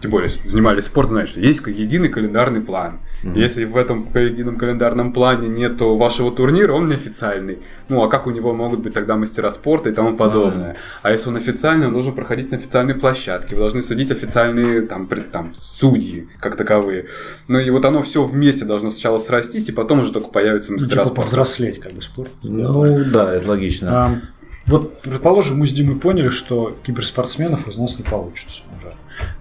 тем более занимались спортом, знают, что есть как единый календарный план. Мгм. Если в этом едином календарном плане нету вашего турнира, он неофициальный. Ну, а как у него могут быть тогда мастера спорта и тому подобное? А если он официальный, он должен проходить на официальной площадке. Вы должны судить официальные там, пред- там, судьи, как таковые. Ну и вот оно все вместе должно сначала срастись, и потом уже только появятся Ну, мастера типа спорта. повзрослеть, как бы спорт. Ну да, это логично. А, вот, предположим, мы с Димой поняли, что киберспортсменов из нас не получится.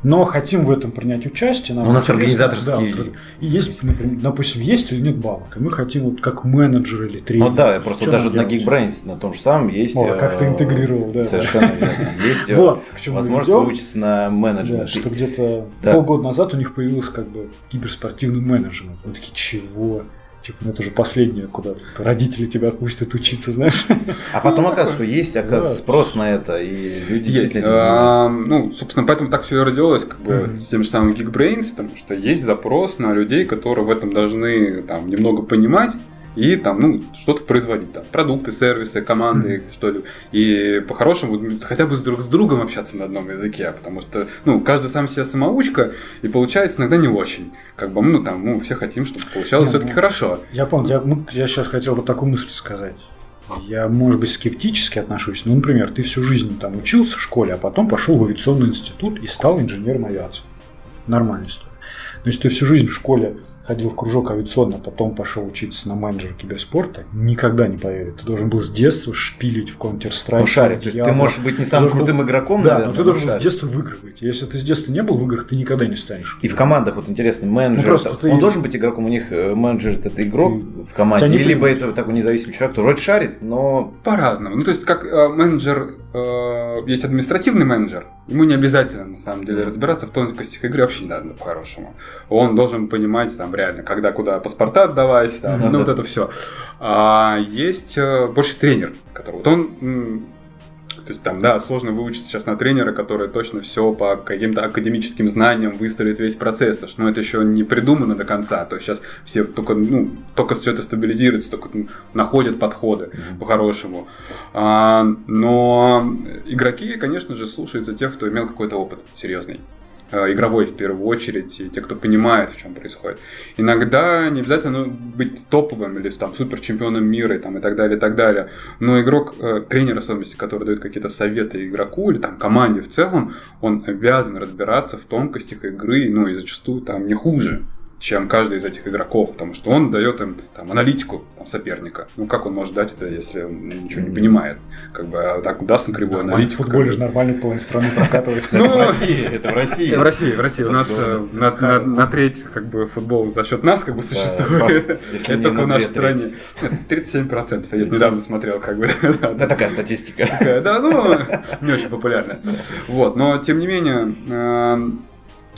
Но хотим в этом принять участие. нам У нас организаторские- да, вот, и есть, например, допустим, есть или нет балок. И мы хотим вот как менеджер или тренер. Ну да, просто даже на? Geekbrains на том же самом есть... О, как ты э, интегрировал, да, да. Совершенно верно. Есть э, Вот, к чему возможность выучиться на Да, менеджмент. что где-то Да. полгода назад у них появился как бы киберспортивный менеджмент. Мы такие, чего? Типа, ну это же последнее, куда родители тебя пустят учиться, знаешь? А потом оказывается, есть, оказывается, спрос на это, и люди Есть. А, ну, собственно, поэтому так все и родилось, как бы, с тем же самым Geekbrains, потому что есть запрос на людей, которые в этом должны там немного понимать и там, ну, что-то производить, там, продукты, сервисы, команды, что-либо. И по-хорошему ну, хотя бы с друг с другом общаться на одном языке, потому что, ну, каждый сам себе самоучка, и получается иногда не очень. Как бы, ну, там, мы все хотим, чтобы получалось все-таки ну, хорошо. Я понял, я, ну, я сейчас хотел вот такую мысль сказать. Я, может быть, скептически отношусь. Ну, например, ты всю жизнь там учился в школе, а потом пошел в авиационный институт и стал инженером авиации. Нормальная история. Но если ты всю жизнь в школе ходил в кружок авиационный, а потом пошел учиться на менеджера киберспорта, никогда не поверит. Ты должен был с детства шпилить в Counter-Strike. Ну, шарик. Ты можешь быть не самым должен был- крутым игроком, Да, наверное, но ты но должен был с детства выигрывать. Если ты с детства не был в играх, ты никогда не станешь. И в командах, вот интересно, менеджер, Ну, просто это- ты- он должен быть игроком, у них э, менеджер это игрок Ты- в команде, или либо это такой независимый человек, который вроде шарит, но По-разному. Ну, то есть, как э, менеджер, есть административный менеджер, ему не обязательно, на самом деле, разбираться в тонкостях игры вообще не надо, по-хорошему. Он должен понимать, там, реально, когда, куда паспорта отдавать, там, Ну ну, да. вот это все. А есть э, больше тренер, который, вот он, то есть, там, да, сложно выучиться сейчас на тренера, который точно все по каким-то академическим знаниям выстроит весь процесс, ну, это еще не придумано до конца, то есть сейчас все только, ну, только все это стабилизируется, только ну, находят подходы по-хорошему. А, но игроки, конечно же, слушаются тех, кто имел какой-то опыт серьезный. А, Игровой в первую очередь, и те, кто понимает, в чем происходит. Иногда не обязательно ну, быть топовым или там, супер чемпионом мира и, там, и так далее, и так далее. Но игрок, э, тренер особенности, который дает какие-то советы игроку или там, команде в целом, он обязан разбираться в тонкостях игры, ну и зачастую там не хуже чем каждый из этих игроков, потому что он дает им там, аналитику там, соперника. Ну, как он может дать это, если он ничего не понимает? Как бы, а так даст он кривую в аналитику. футболе как же нормально половина страны прокатывает. Ну, в России, это в России. в России, в России. У нас э, на, треть как бы футбол за счет нас как бы существует. если Это не только в нашей стране. Нет, 37%. Я недавно смотрел, как бы. да, такая статистика. Такая, Да, ну, не очень популярная. Вот, но тем не менее, э,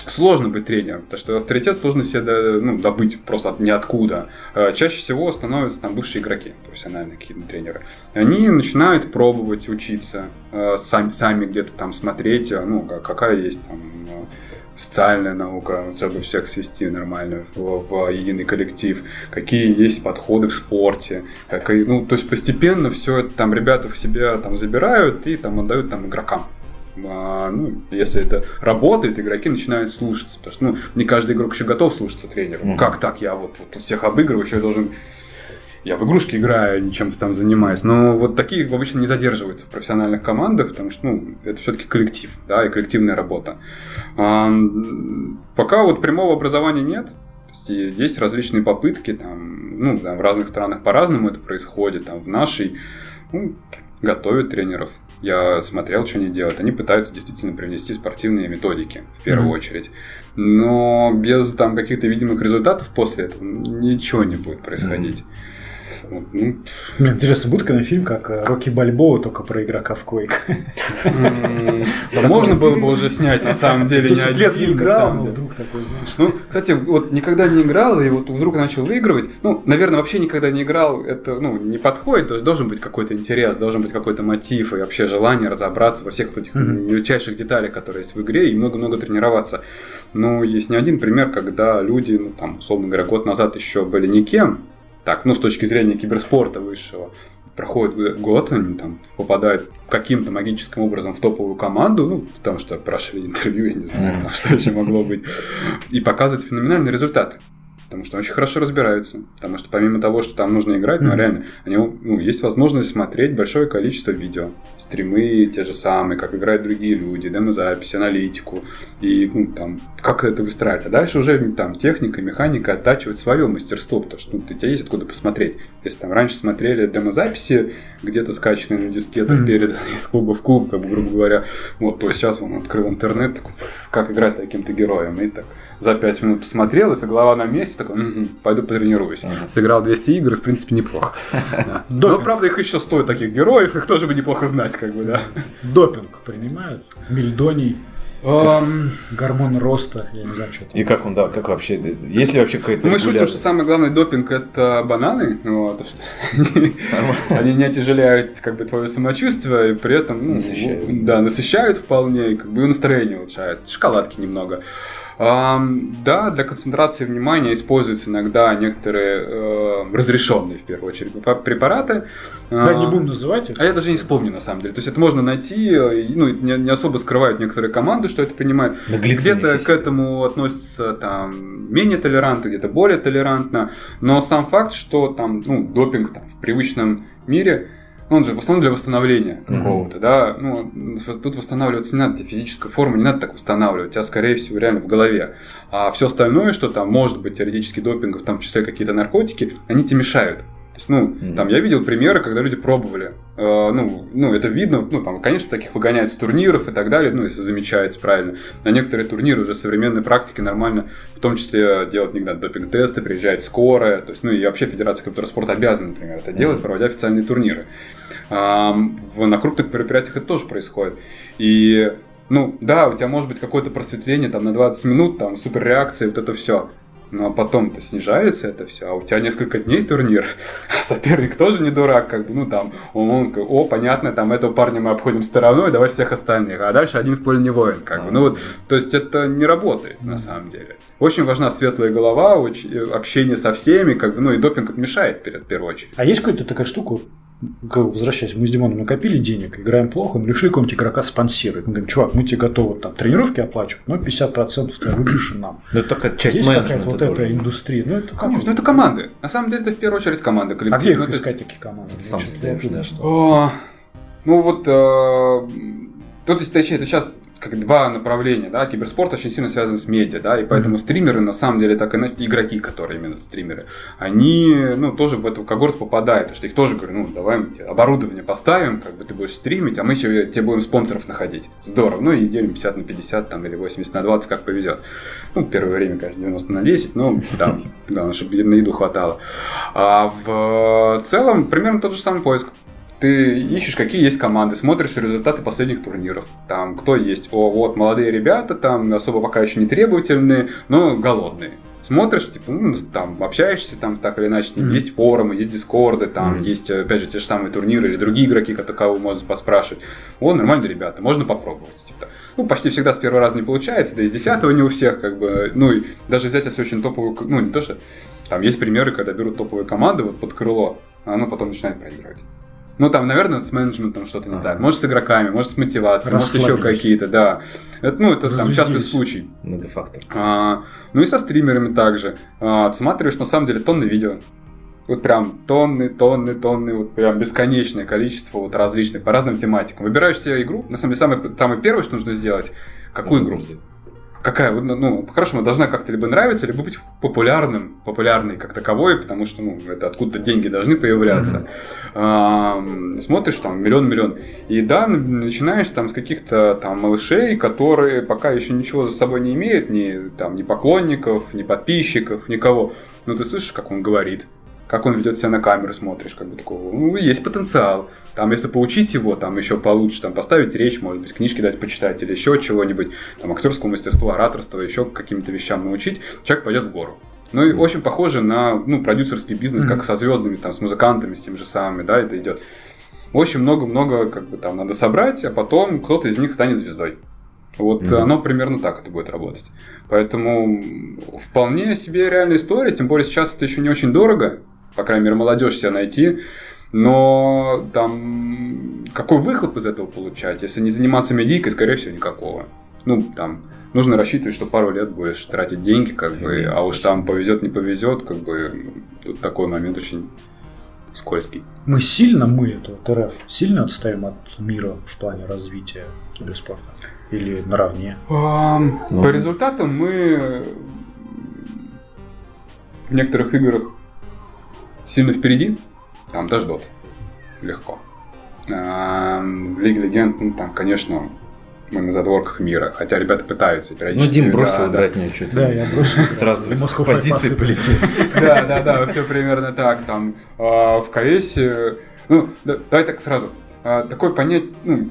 сложно быть тренером, потому что авторитет сложно себе ну, добыть просто от ниоткуда. Э, Чаще всего становятся там бывшие игроки, профессиональные какие-то тренеры. Они начинают пробовать учиться, э, сами, сами где-то там смотреть, э, ну, ка- какая есть там э, социальная наука, чтобы всех свести нормально в, в единый коллектив, какие есть подходы в спорте, какие, ну, то есть постепенно все это там ребята в себя там забирают и там отдают там игрокам. А, ну, если это работает, игроки начинают слушаться. Потому что ну, не каждый игрок еще готов слушаться тренеру. Мгм. Как так? Я вот, вот всех обыгрываю, еще я должен я в игрушки играю, чем-то там занимаюсь. Но вот такие обычно не задерживаются в профессиональных командах, потому что ну, это все-таки коллектив, да, и коллективная работа. А, пока вот прямого образования нет. Есть различные попытки, там, ну, да, в разных странах по-разному это происходит. Там, в нашей ну, готовят тренеров. Я смотрел, что они делают. Они пытаются действительно привнести спортивные методики, в первую Мгм. очередь. Но без там каких-то видимых результатов после этого ничего не будет происходить. Вот, ну, Блин, интересно, будет когда фильм, как э, Рокки Бальбоа, только про игрока в Quake? можно было бы уже снять, на самом деле, не 10 лет не один, играл, вдруг такой, знаешь. Ну, кстати, вот никогда не играл, и вот вдруг начал выигрывать. Ну, наверное, вообще никогда не играл, это, ну, не подходит. То есть должен быть какой-то интерес, должен быть какой-то мотив и вообще желание разобраться во всех вот этих мельчайших деталях, которые есть в игре, и много-много тренироваться. Но есть не один пример, когда люди, ну, там, условно говоря, год назад еще были никем, так, ну, с точки зрения киберспорта высшего, проходит год, они там попадают каким-то магическим образом в топовую команду, ну, потому что прошли интервью, я не знаю, там, что еще могло быть, и показывают феноменальный результат. Потому что очень хорошо разбираются. Потому что помимо того, что там нужно играть, ну Мгм. реально, они, ну, есть возможность смотреть большое количество видео. Стримы те же самые, как играют другие люди, демозапись, аналитику. И ну, там, как это выстраивать. А дальше уже там техника, механика оттачивать свое мастерство. Потому что ну, у тебя есть откуда посмотреть. Если там раньше смотрели демозаписи, где-то скачанные на дискетах Мгм. перед из клуба в клуб, как бы, грубо говоря, вот, то сейчас он открыл интернет, как играть таким-то героем. И так за 5 минут посмотрел, если голова на месте, такой, «Мгм, пойду потренируюсь. Ага. Сыграл 200 игр, и, в принципе, неплохо. Да. Но, правда, их еще стоит таких героев, их тоже бы неплохо знать, как бы, да. Допинг принимают, мельдоний, Эм, гормон роста, я не знаю, что там. И как он, да, как вообще, есть ли вообще какая-то Мы шутим, что самый главный допинг это бананы, вот, что они не отяжеляют как бы твое самочувствие и при этом ну, Насыщают. да, насыщают вполне, и как бы и настроение улучшают. Шоколадки немного. Да, для концентрации внимания используются иногда некоторые э, разрешенные в первую очередь препа- препараты. Да, не будем называть их. А я даже не вспомню на самом деле. То есть это можно найти, э, ну, не, особо скрывают некоторые команды, что это принимают. Где-то к этому относятся там менее толерантно, где-то более толерантно. Но сам факт, что там, ну, допинг там, в привычном мире, он же в основном для восстановления какого-то, да. Ну, тут восстанавливаться не надо, тебе физическую форму не надо так восстанавливать, у тебя, скорее всего, реально в голове. А все остальное, что там может быть теоретически допинг, в том числе какие-то наркотики, они тебе мешают. То есть, ну, Мгм. там я видел примеры, когда люди пробовали. Э, ну, ну, это видно, ну, там, конечно, таких выгоняют с турниров и так далее, ну, если замечается правильно. На некоторые турниры уже современной практики нормально, в том числе делать не надо допинг-тесты, приезжает скорая, то есть, ну, и вообще Федерация компьютера спорта обязана, например, это делать, проводя официальные турниры. Ам, в- на крупных мероприятиях это тоже происходит. И ну, да, у тебя может быть какое-то просветление там на 20 минут, там супер реакция, вот это все. Ну а потом-то снижается это все, а у тебя несколько дней турнир, а соперник тоже не дурак, как бы, ну там, он, он такой, о, понятно, там этого парня мы обходим стороной, давай всех остальных, а дальше один в поле не воин, как бы, ну вот, то есть это не работает на самом деле. Очень важна светлая голова, очень, э, общение со всеми, как бы, ну и допинг мешает перед в первую очередь. А есть какая-то такая штука, возвращаясь, мы с Димоном накопили денег, играем плохо, мы решили какого-нибудь игрока спонсировать. Мы говорим, чувак, мы тебе готовы там тренировки оплачивать, но 50% твоей выигрыши нам. Ну, это только часть есть менеджмента вот эта индустрия? Ну, это как? Конечно, это команды. На самом деле это в первую очередь команда, А коллектив. где их Ну, искать, такие команды? Ты Я сам знаешь, да. что- ну вот, э, ну, то есть, точнее, это сейчас как два направления, да, киберспорт очень сильно связан с медиа, да, и поэтому стримеры, на самом деле, так иначе, игроки, которые именно стримеры, они, ну, тоже в эту когорту попадают, потому что их тоже, говорю, ну, давай мы тебе оборудование поставим, как бы ты будешь стримить, а мы еще тебе будем спонсоров находить. Здорово, ну, и делим 50 на 50, там, или 80 на 20, как повезет. Ну, первое время, конечно, 90 на 10, но там, главное, чтобы на еду хватало. А в целом, примерно тот же самый поиск. Ты ищешь, какие есть команды, смотришь результаты последних турниров. Там кто есть. О, вот, молодые ребята, там особо пока еще не требовательные, но голодные. Смотришь, типа, ну, там, общаешься там так или иначе. Мгм. есть форумы, есть дискорды, там, Мгм. есть, опять же, те же самые турниры или другие игроки, кого можно поспрашивать. О, нормальные ребята, можно попробовать. Типа. Ну, почти всегда с первого раза не получается, да и с десятого не у всех, как бы, ну, и даже взять, если очень топовую, ну, не то, что, там есть примеры, когда берут топовые команды вот под крыло, а оно потом начинает проигрывать. Ну, там, наверное, с менеджментом что-то не так. Может, с игроками, может, с мотивацией, может, еще какие-то, да. Это, ну, это там частый случай. Многофактор. А, ну и со стримерами также. А, отсматриваешь, на самом деле, тонны видео. Вот прям тонны, тонны, тонны, вот прям бесконечное количество вот различных по разным тематикам. Выбираешь себе игру. На самом деле, самое, самое первое, что нужно сделать, какую игру? Какая? Вот, Ну, по-хорошему, должна как-то либо нравиться, либо быть популярным, популярной как таковой, потому что, ну, это откуда-то деньги должны появляться. Ам, смотришь там миллион-миллион. И да, начинаешь там с каких-то там малышей, которые пока еще ничего за собой не имеют, ни, там, ни поклонников, ни подписчиков, никого. Но ты слышишь, как он говорит, как он ведет себя на камеру, смотришь, как бы такого, ну, есть потенциал. Там, если поучить его, там еще получше, там, поставить речь, может быть, книжки дать почитать или еще чего-нибудь, там, актерскому мастерству, ораторство, еще каким-то вещам научить, человек пойдет в гору. Ну, и очень похоже на, ну, продюсерский бизнес, как со звездами, там, с музыкантами, с теми же самыми, да, это идет. Очень много-много, как бы, там, надо собрать, а потом кто-то из них станет звездой. Вот Мгм. оно примерно так это будет работать. Поэтому вполне себе реальная история, тем более сейчас это еще не очень дорого, по крайней мере, молодежь себя найти. Но там какой выхлоп из этого получать, если не заниматься медийкой, скорее всего, никакого. Ну, там, нужно рассчитывать, что пару лет будешь тратить деньги, как бы, а уж там повезет, не повезет, как бы, тут такой момент очень скользкий. Мы сильно, мы, это вот РФ, сильно отстаем от мира в плане развития киберспорта? Или наравне? Ам, Ну. По результатам мы в некоторых играх сильно впереди. Там даже дот. Легко. Ам, В Лиге Легенд, ну там, конечно, мы на задворках мира. Хотя ребята пытаются Ну, периодически. Дим да, бросил да. играть мне что-то. Да, я бросил. Сразу Fight позиции полетели. Да, да, да, все примерно так. Там а, в КС, ну, да- давай так сразу. А, Такое понятие, ну,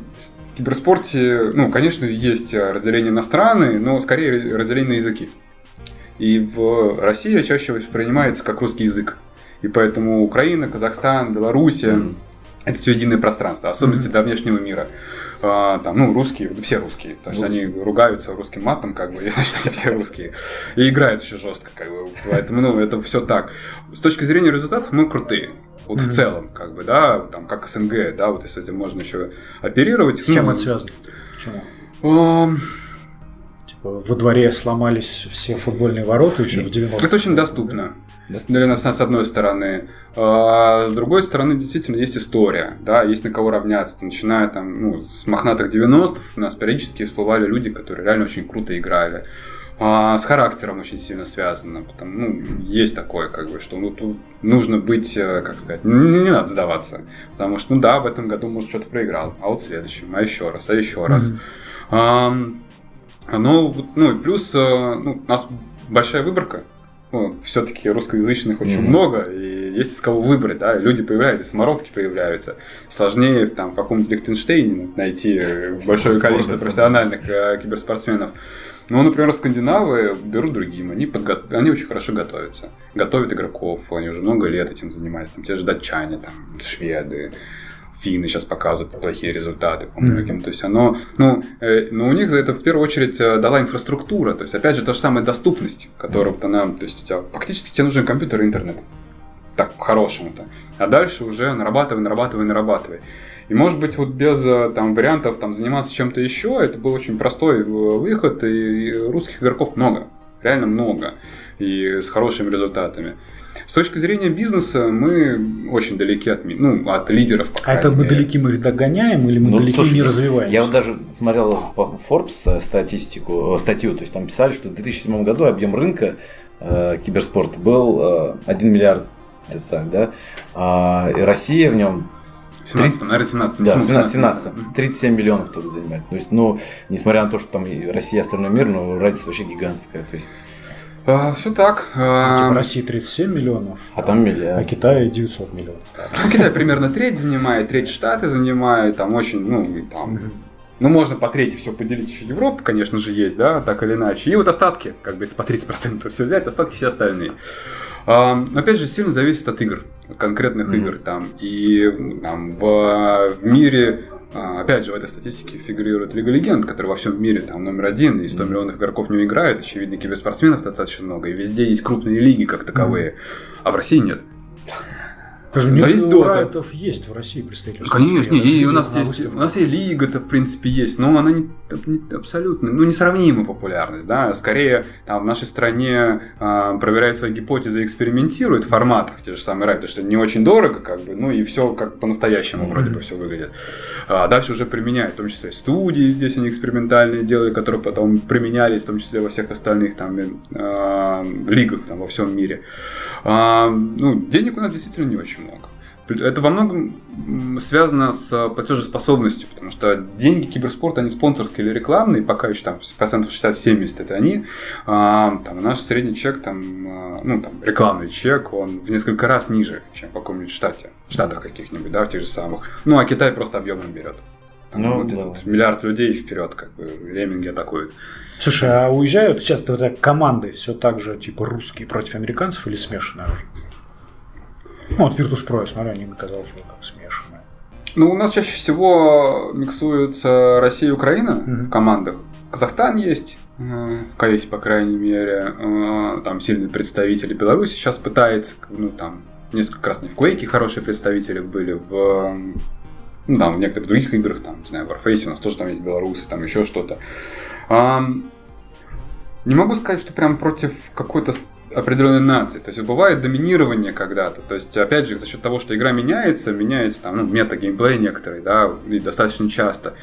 в киберспорте, ну, конечно, есть а, разделение на страны, но скорее разделение на языки. И в России чаще воспринимается как русский язык. И поэтому Украина, Казахстан, Белоруссия Мгм. это все единое пространство, особенности для внешнего мира. А, там, ну, русские, все русские, потому что они ругаются русским матом, как бы, и значит, они все русские. И играют еще жестко, как бы. Поэтому, ну, это все так. С точки зрения результатов мы крутые. Вот в Мгм. целом, как бы, да, там, как СНГ, да, вот если этим можно еще оперировать. С чем Ну, это связано? Почему? Типа, во дворе сломались все футбольные ворота еще в 90 Это очень доступно. Для нас, с одной стороны. А с другой стороны, действительно, есть история, да, есть на кого равняться. Начиная там, ну, с мохнатых 90-х у нас периодически всплывали люди, которые реально очень круто играли. А, с характером очень сильно связано. Потому, ну, есть такое, как бы, что ну, тут нужно быть, э, как сказать, не, не надо сдаваться. Потому что, ну да, в этом году, может, что-то проиграл, а вот в следующем, а еще раз, а еще раз. Мгм. Ам, ну, ну, и плюс э, ну, у нас большая выборка. Ну, все-таки русскоязычных очень Мгм. много, и есть с кого выбрать, да, люди появляются, самородки появляются. Сложнее там, в каком-то Лихтенштейне найти э, большое количество профессиональных э, киберспортсменов. Ну, например, скандинавы берут другим, они, подго- они очень хорошо готовятся. Готовят игроков, они уже много лет этим занимаются. Там те же датчане, там, шведы, финны сейчас показывают плохие результаты по многим. То есть оно, ну, э, но у них за это в первую очередь э, дала инфраструктура. То есть, опять же, та же самая доступность, которая вот она, то есть, у тебя, фактически тебе нужен компьютер и интернет. Так, по-хорошему-то. А дальше уже нарабатывай, нарабатывай, нарабатывай. И, может быть, вот без э, там, вариантов там, заниматься чем-то еще, это был очень простой э, выход, и русских игроков много, реально много, и с хорошими результатами. С точки зрения бизнеса мы очень далеки от, ну, от лидеров, по А это мы мере. далеки мы их догоняем или мы Ну, далеки слушай, не развиваемся? Я вот даже смотрел по Forbes э, статистику, э, статью, то есть там писали, что в 2007 году объем рынка э, киберспорта был э, 1 миллиард, где-то так, да? А, и Россия в нем 17, наверное, 17. Да, ну, 17, 17, Мгм. 37 миллионов только занимает. То есть, ну, несмотря на то, что там и Россия, и остальной мир, но разница вообще гигантская. То есть, все так. А, Типа России 37 миллионов, а там а миллиард. Китае 900 миллионов. ну, Китай примерно треть занимает, треть Штаты занимает, там очень, ну, там, ну, можно по трети все поделить, еще Европа, конечно же, есть, да, так или иначе. И вот остатки, как бы, если по 30% все взять, остатки все остальные. А, но опять же, сильно зависит от игр, от конкретных Мгм. игр там. И там, в, в мире, а, опять же, в этой статистике фигурирует Лига Легенд, который во всем мире там номер один, и 100 Мгм. миллионов игроков не играют, очевидно, киберспортсменов достаточно много, и везде есть крупные лиги как таковые, а в России нет. Да, нет, есть у Дота. Есть в России представительство. Конечно, даже и у нас на есть, у нас и лига-то, в принципе, есть, но она не, не абсолютно, ну, несравнима популярность, да, скорее, там, в нашей стране а, проверяет свои гипотезы, экспериментирует в форматах, те же самые райты, что не очень дорого, как бы, ну, и все как по-настоящему вроде бы все выглядит. А дальше уже применяют, в том числе студии здесь они экспериментальные делали, которые потом применялись, в том числе во всех остальных там э, лигах там, во всем мире. А, ну, денег у нас действительно не очень много. Это во многом связано с платежеспособностью, потому что деньги киберспорта, они спонсорские или рекламные, пока еще там процентов 60-70 это они. А, там, наш средний чек, там, а, ну, там, рекламный чек, он в несколько раз ниже, чем в каком-нибудь штате, в штатах каких-нибудь, да, в тех же самых. Ну, а Китай просто объемом берет. Там Ну, вот да. этот миллиард людей вперед, как бы, лемминги атакуют. Слушай, а уезжают сейчас команды все так же, типа русские против американцев или смешанное уже? Ну, вот Virtus.pro, я смотрю, они казалось, что как смешанное. Ну, у нас чаще всего миксуются Россия и Украина Мгм. в командах. Казахстан есть, э, в КС, по крайней мере. Э, Там сильные представители Беларуси сейчас пытается, ну, там несколько раз не в Quake хорошие представители были, в ну, там, в некоторых других играх, там, не знаю, в Warface у нас тоже там есть белорусы, там еще что-то. Не могу сказать, что прям против какой-то определенной нации. То есть бывает доминирование когда-то. То есть, опять же, за счет того, что игра меняется, меняется там, ну, мета-геймплей некоторый, да, и достаточно часто.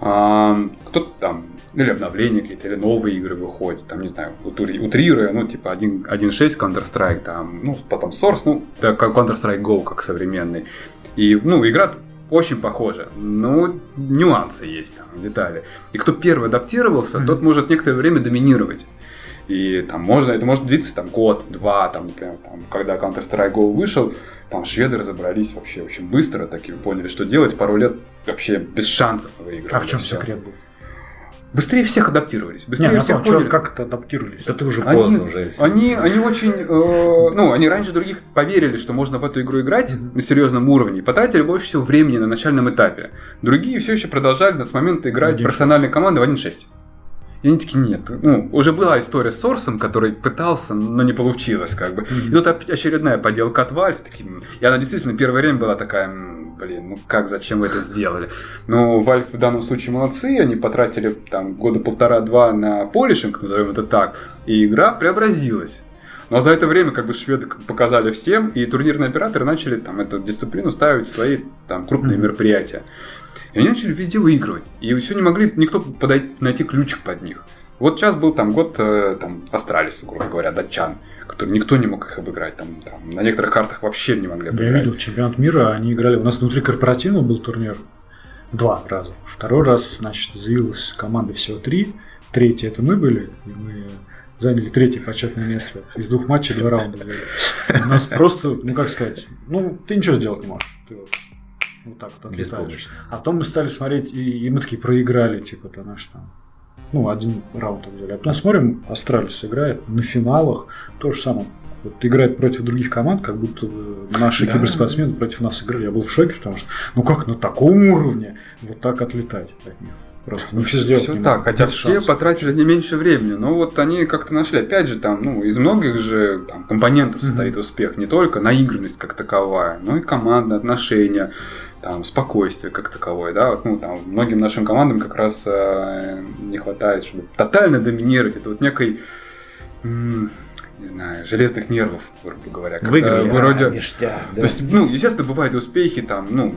Ам, кто-то там, или обновления какие-то, или новые игры выходят, там, не знаю, утри- утрируя, ну, типа 1 1.6 Counter-Strike, там, ну, потом Source, ну, Counter-Strike Go, как современный. И, ну, игра очень похожа, но нюансы есть там, детали. И кто первый адаптировался, Мгм. тот может некоторое время доминировать. И там можно, это может длиться там год, два, там, например, там, когда Counter-Strike Go вышел, там шведы разобрались вообще очень быстро, такие поняли, что делать, пару лет вообще без шансов выиграть. А в чем секрет был? Быстрее всех адаптировались, Не, быстрее я всех понял, чё, поняли. как это адаптировались? Да ты уже Они, поздно уже. они, они очень, э, ну, они раньше других поверили, что можно в эту игру играть Мгм. на серьезном уровне, и потратили больше всего времени на начальном этапе. Другие все еще продолжали на тот момент играть Один. профессиональные команды в 1.6. И они такие, нет, ну, уже была история с Сорсом, который пытался, но не получилось, как бы. И тут очередная поделка от Valve, таким, и она действительно первое время была такая, «М, блин, ну как, зачем вы это сделали? Но Valve в данном случае молодцы, они потратили там года полтора-два на полишинг, назовем это так, и игра преобразилась. Но за это время как бы шведы показали всем, и турнирные операторы начали там эту дисциплину ставить в свои там крупные Мгм. мероприятия. И они начали везде выигрывать. И все не могли никто подойти, найти ключик под них. Вот сейчас был там год э, там, Astralis, грубо говоря, датчан, который никто не мог их обыграть. Там, там, на некоторых картах вообще не могли Я обыграть. видел чемпионат мира, они играли. У нас внутри корпоративного был турнир два раза. Второй раз, значит, заявилась команда всего три. Третий это мы были, и мы заняли третье почетное место. Из двух матчей два раунда взяли. У нас просто, ну как сказать, ну ты ничего сделать не можешь. Ты вот, так вот отлетаешь. А потом мы стали смотреть, и, и мы такие проиграли, типа, то наш там. Ну, один раунд взяли. А потом смотрим, Astralis играет на финалах. То же самое. Вот играет против других команд, как будто наши Да. киберспортсмены против нас играли. Я был в шоке, потому что, ну как на таком уровне вот так отлетать от них? Просто ничего сделать Все не так, хотя Нет все шансов. потратили не меньше времени. Но вот они как-то нашли, опять же, там, ну, из многих же там, компонентов состоит успех. Не только наигранность как таковая, но и команда, отношения, там, спокойствие как таковое, да. Вот, ну, там, многим нашим командам как раз э, не хватает, чтобы тотально доминировать. Это вот некой, м, не знаю, железных нервов, грубо говоря. Выиграли, вроде... а, ништяк, да. То есть, ну, естественно, бывают успехи, там, ну,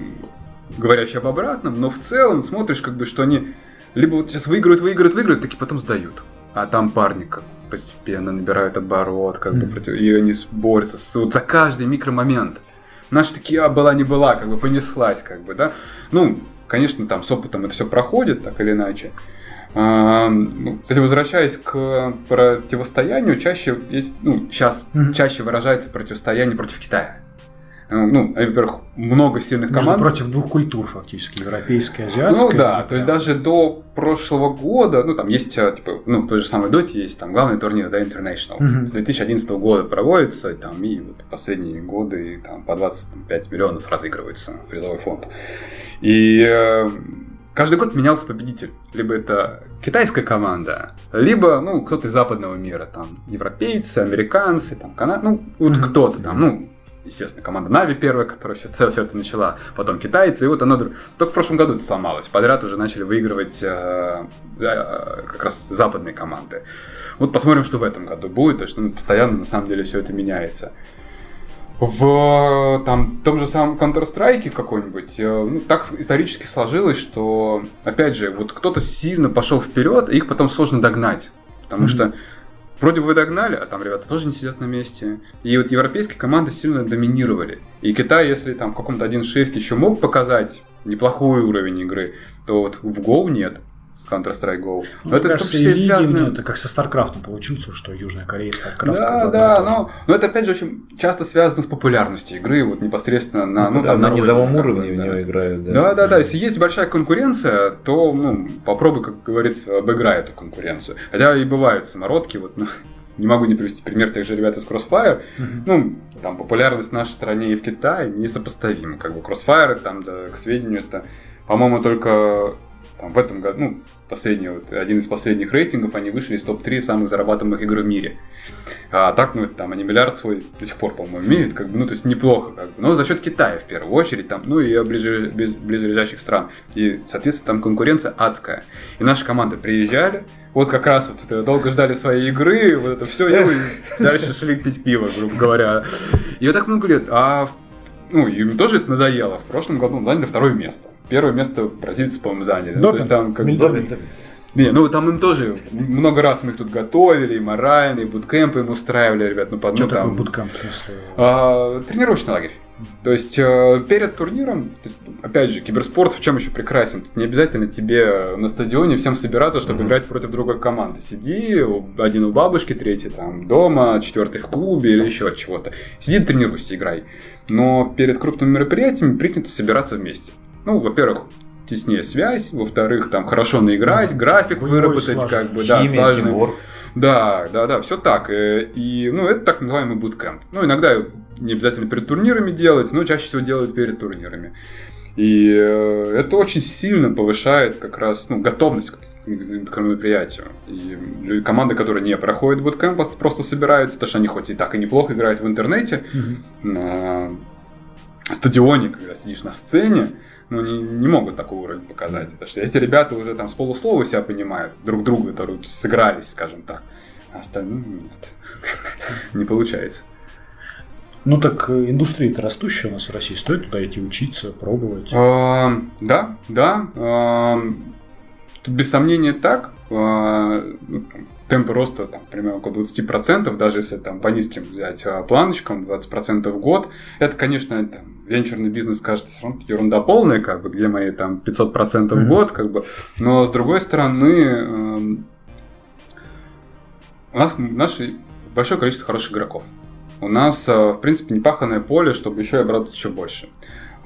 говорящие об обратном, но в целом смотришь, как бы, что они либо вот сейчас выиграют, выиграют, выиграют, таки потом сдают. А там парни как постепенно набирают оборот, как бы, Мгм. против, и они борются с- вот за каждый микромомент. Наши такие, а, была не была, как бы, понеслась, как бы, да. Ну, конечно, там с опытом это все проходит, так или иначе. А, ну, кстати, возвращаясь к противостоянию, чаще есть, ну, сейчас чаще выражается противостояние против Китая. Э, Ну, во-первых, много сильных Между команд. против двух культур фактически, европейской и азиатской. Ну да, то есть даже до прошлого года, ну там есть, э, типа, ну в той же самой доте есть там главный турнир, да, International. Мгм. С 2011 года проводится, и там и вот последние годы и, там по 25 миллионов разыгрывается призовой фонд. И э, каждый год менялся победитель. Либо это китайская команда, либо, ну, кто-то из западного мира, там, европейцы, американцы, там, кана... ну, вот Мгм. кто-то там, ну, естественно, команда Нави первая, которая все, все это начала, потом китайцы, и вот оно только в прошлом году это сломалось. Подряд уже начали выигрывать э, э, как раз западные команды. Вот посмотрим, что в этом году будет, и что ну, постоянно на самом деле все это меняется. В там, том же самом Counter-Strike какой-нибудь, э, ну, так исторически сложилось, что, опять же, вот кто-то сильно пошел вперед, и их потом сложно догнать. Потому mm-hmm. что вроде бы вы догнали, а там ребята тоже не сидят на месте. И вот европейские команды сильно доминировали. И Китай, если там в каком-то 1.6 еще мог показать неплохой уровень игры, то вот в Go нет. Counter-Strike Go. Ну, это кажется, в том числе связано... Это как со StarCraft получится, что Южная Корея и StarCraft. Да, да, но, но это опять же очень часто связано с популярностью игры, вот непосредственно на, ну, ну, там, на, низовом уровне в нее играют. Да. да, да, да. Если есть большая конкуренция, то ну, попробуй, как говорится, обыграй эту конкуренцию. Хотя и бывают самородки, вот, ну, не могу не привести пример тех же ребят из Crossfire. Uh-huh. Ну, там популярность в нашей стране и в Китае несопоставима. Как бы Crossfire, там, да, к сведению, это, по-моему, только там, в этом году, ну, последний, вот, один из последних рейтингов, они вышли из топ-3 самых зарабатываемых игр в мире. А так, ну, там, они миллиард свой до сих пор, по-моему, имеют, как бы, ну, то есть неплохо, как бы. Но за счет Китая, в первую очередь, там, ну, и ближе, близлежащих стран. И, соответственно, там конкуренция адская. И наши команды приезжали, вот как раз вот долго ждали своей игры, вот это все, и дальше шли пить пиво, грубо говоря. И вот так много лет. А ну, им тоже это надоело. В прошлом году заняли второе место. Первое место бразильцы, по-моему, заняли. Допинг. То есть там как бы... Не, ну там им тоже много раз мы их тут готовили, и морально, и буткемпы им устраивали, ребят. Ну, под, Что ну, такое там, буткемп, в смысле? А, тренировочный лагерь. То есть э, перед турниром, есть, опять же, киберспорт в чем еще прекрасен? Тут не обязательно тебе на стадионе всем собираться, чтобы mm-hmm. играть против другой команды. Сиди, один у бабушки, третий там дома, четвертый в клубе или еще от чего-то. Сиди, тренируйся, играй. Но перед крупными мероприятиями принято собираться вместе. Ну, во-первых, теснее связь, во-вторых, там хорошо наиграть, график Вы выработать, как бы, да, слаженный. Да, да, да, все так. Э, и, ну, это так называемый буткэмп. Ну, иногда не обязательно перед турнирами делать, но чаще всего делают перед турнирами. И э, это очень сильно повышает как раз ну, готовность к, к мероприятию. И команды, которые не проходят буткэмп, просто собираются, потому что они хоть и так и неплохо играют в интернете, mm-hmm. на стадионе, когда сидишь на сцене, ну, не, не могут такой уровень показать. Потому что эти ребята уже там с полуслова себя понимают, друг друга сыгрались, скажем так. А остальные нет. не получается. Ну так э, индустрия-то растущая у нас в России. Стоит туда идти учиться, пробовать? А, да, да. А, без сомнения так. Темпы роста там, примерно около 20%, даже если там по низким взять а, планочкам, 20% в год, это, конечно, там, венчурный бизнес кажется ерунда полная, как бы, где мои там 500% mm-hmm. в год, как бы, но с другой стороны, э, у нас, у нас большое количество хороших игроков. У нас, э, в принципе, непаханное поле, чтобы еще и обрадовать еще больше.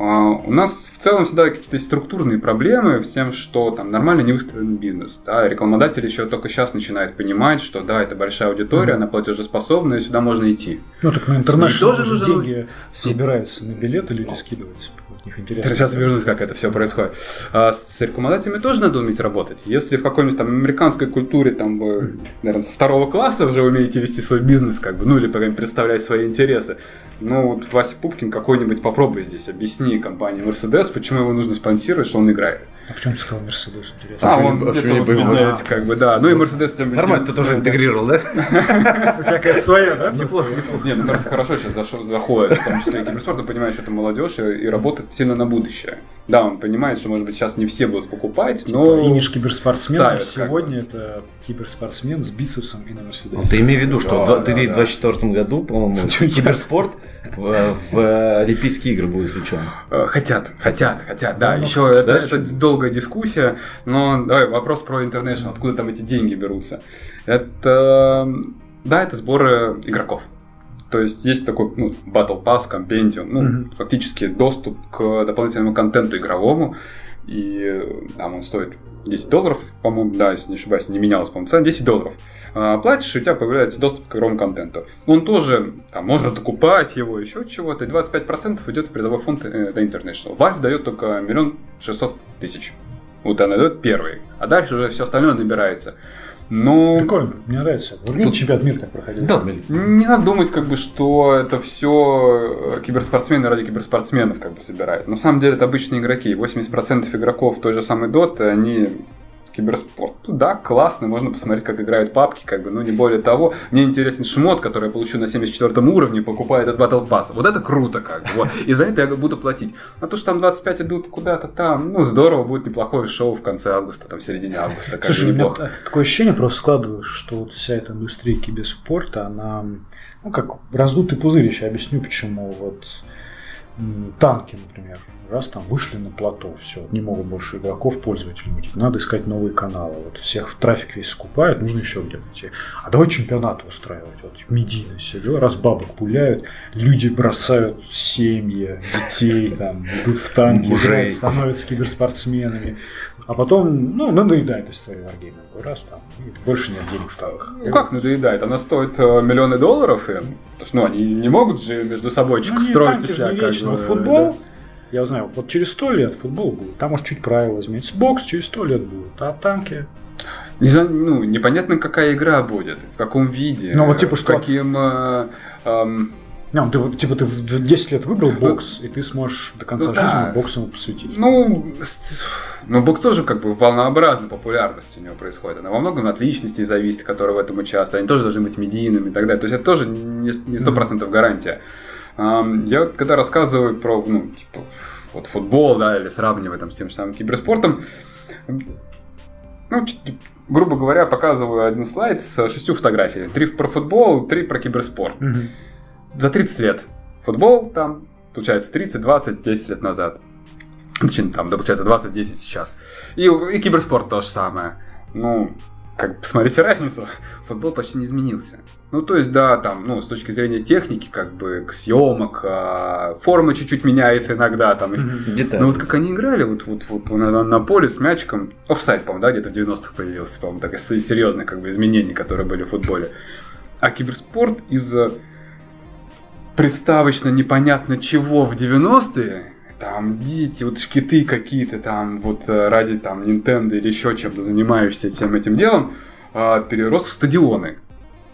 У нас в целом всегда какие-то структурные проблемы с тем, что там нормально не выстроен бизнес. Да? Рекламодатель еще только сейчас начинает понимать, что да, это большая аудитория, mm-hmm. она платежеспособная, и сюда можно идти. Ну так на тоже нужно... деньги собираются на билеты, люди скидываются них интересно. Сейчас вернусь, как это все происходит. А с рекламодателями тоже надо уметь работать. Если в какой-нибудь там американской культуре, там, вы, наверное, со второго класса уже умеете вести свой бизнес, как бы, ну, или представлять свои интересы, ну, вот Вася Пупкин какой-нибудь попробуй здесь, объясни компании Mercedes, почему его нужно спонсировать, что он играет. А почему ты сказал Мерседес, интересно? А, он где-то вот меняется, как бы, да. Ну и Мерседес... Нормально, ты тоже интегрировал, да? У тебя какая-то своя, да? Неплохо, неплохо. Нет, ну просто хорошо сейчас заходит, в том числе и киберспорт, он понимает, что это молодежь и работает сильно на будущее. Да, он понимает, что, может быть, сейчас не все будут покупать, но... Типа, имидж киберспортсмена сегодня это киберспортсмен с бицепсом и на Мерседесе. Ну, ты имей в виду, что в 2024 году, по-моему, киберспорт в Олимпийские игры будет включен. Э, хотят, хотят, хотят, да. Ну, Еще это долгая дискуссия, но давай вопрос про International, откуда там эти деньги берутся. Это, да, это сборы игроков. То есть есть такой ну, Battle Pass, Compendium, ну, mm-hmm. фактически доступ к дополнительному контенту игровому. И там он стоит 10 долларов, по-моему, да, если не ошибаюсь, не менялось, по-моему, цена, 10 долларов. А, платишь, и у тебя появляется доступ к игровому контенту. Он тоже, там, можно докупать его, еще чего-то, и 25% идет в призовой фонд The International. Valve дает только миллион шестьсот тысяч. Вот она дает первый, а дальше уже все остальное набирается. Но Прикольно, мне нравится. Вроде Тут- чемпионат мира так проходил. Да, блин. не надо думать, как бы, что это все киберспортсмены ради киберспортсменов как бы собирают. На самом деле это обычные игроки. 80% игроков той же самой Доты, они киберспорт. Да, классно, можно посмотреть, как играют папки, как бы, но не более того. Мне интересен шмот, который я получу на 74 уровне, покупая этот Battle Pass. Вот это круто, как бы. Вот. И за это я буду платить. А то, что там 25 идут куда-то там, ну, здорово, будет неплохое шоу в конце августа, там, в середине августа. Как Слушай, неплохо. та- такое ощущение просто складывается, что вот вся эта индустрия киберспорта, она, ну, как раздутый пузырь, сейчас объясню, почему. Вот танки, например, раз там вышли на плато, все, не могут больше игроков пользователей мутить, надо искать новые каналы, вот всех трафик весь скупают, нужно еще где-то идти. А давай чемпионаты устраивать, вот медийно все дела, раз бабок пуляют, люди бросают семьи, детей, там, идут в танки, играют, становятся киберспортсменами, а потом, ну, надоедает история Wargaming. Раз там, больше нет денег в танках. Ну как надоедает? Она стоит э, миллионы долларов, и, ну, они не могут же между собой Ну, строить же себя. не как вечно. бы, Вот футбол, да. Я знаю, вот через сто лет футбол будет. Там, может, чуть правила изменится. Бокс через сто лет будет. А танки... Не ну, непонятно, какая игра будет, в каком виде. Ну, вот типа что? Каким... э, Не, ну, ты, вот, типа, ты в 10 лет выбрал бокс, и ты сможешь до конца Ну, да. жизни боксом посвятить. ну, с- ну, бокс тоже как бы волнообразной популярности у него происходит. Она во многом от личностей зависит, которые в этом участвуют. Они тоже должны быть медийными и так далее. То есть это тоже не сто процентов гарантия. Я когда рассказываю про, ну, типа, вот футбол, да, или сравниваю там с тем же самым киберспортом, ну, грубо говоря, показываю один слайд с шестью фотографиями. Три про футбол, три про киберспорт. Мгм. За 30 лет. Футбол там, получается, 30, 20, 10 лет назад. Точнее, там, да, получается, 20, 10 сейчас. И, и киберспорт то же самое. Ну, как бы посмотрите разницу. Футбол почти не изменился. Ну, то есть, да, там, ну, с точки зрения техники, как бы, съемок, а, форма чуть-чуть меняется иногда, там. Детали. ну вот как они играли вот, вот, вот на, на- поле с мячиком, офсайд, по-моему, да, где-то в 90-х появился, по-моему, такое с- серьезные как бы изменения, которые были в футболе. А киберспорт из-за приставочно непонятно чего в 90-е, там дети, вот шкиты какие-то там, вот э, ради там Nintendo или еще чем-то занимаешься всем этим делом, а, перерос в стадионы.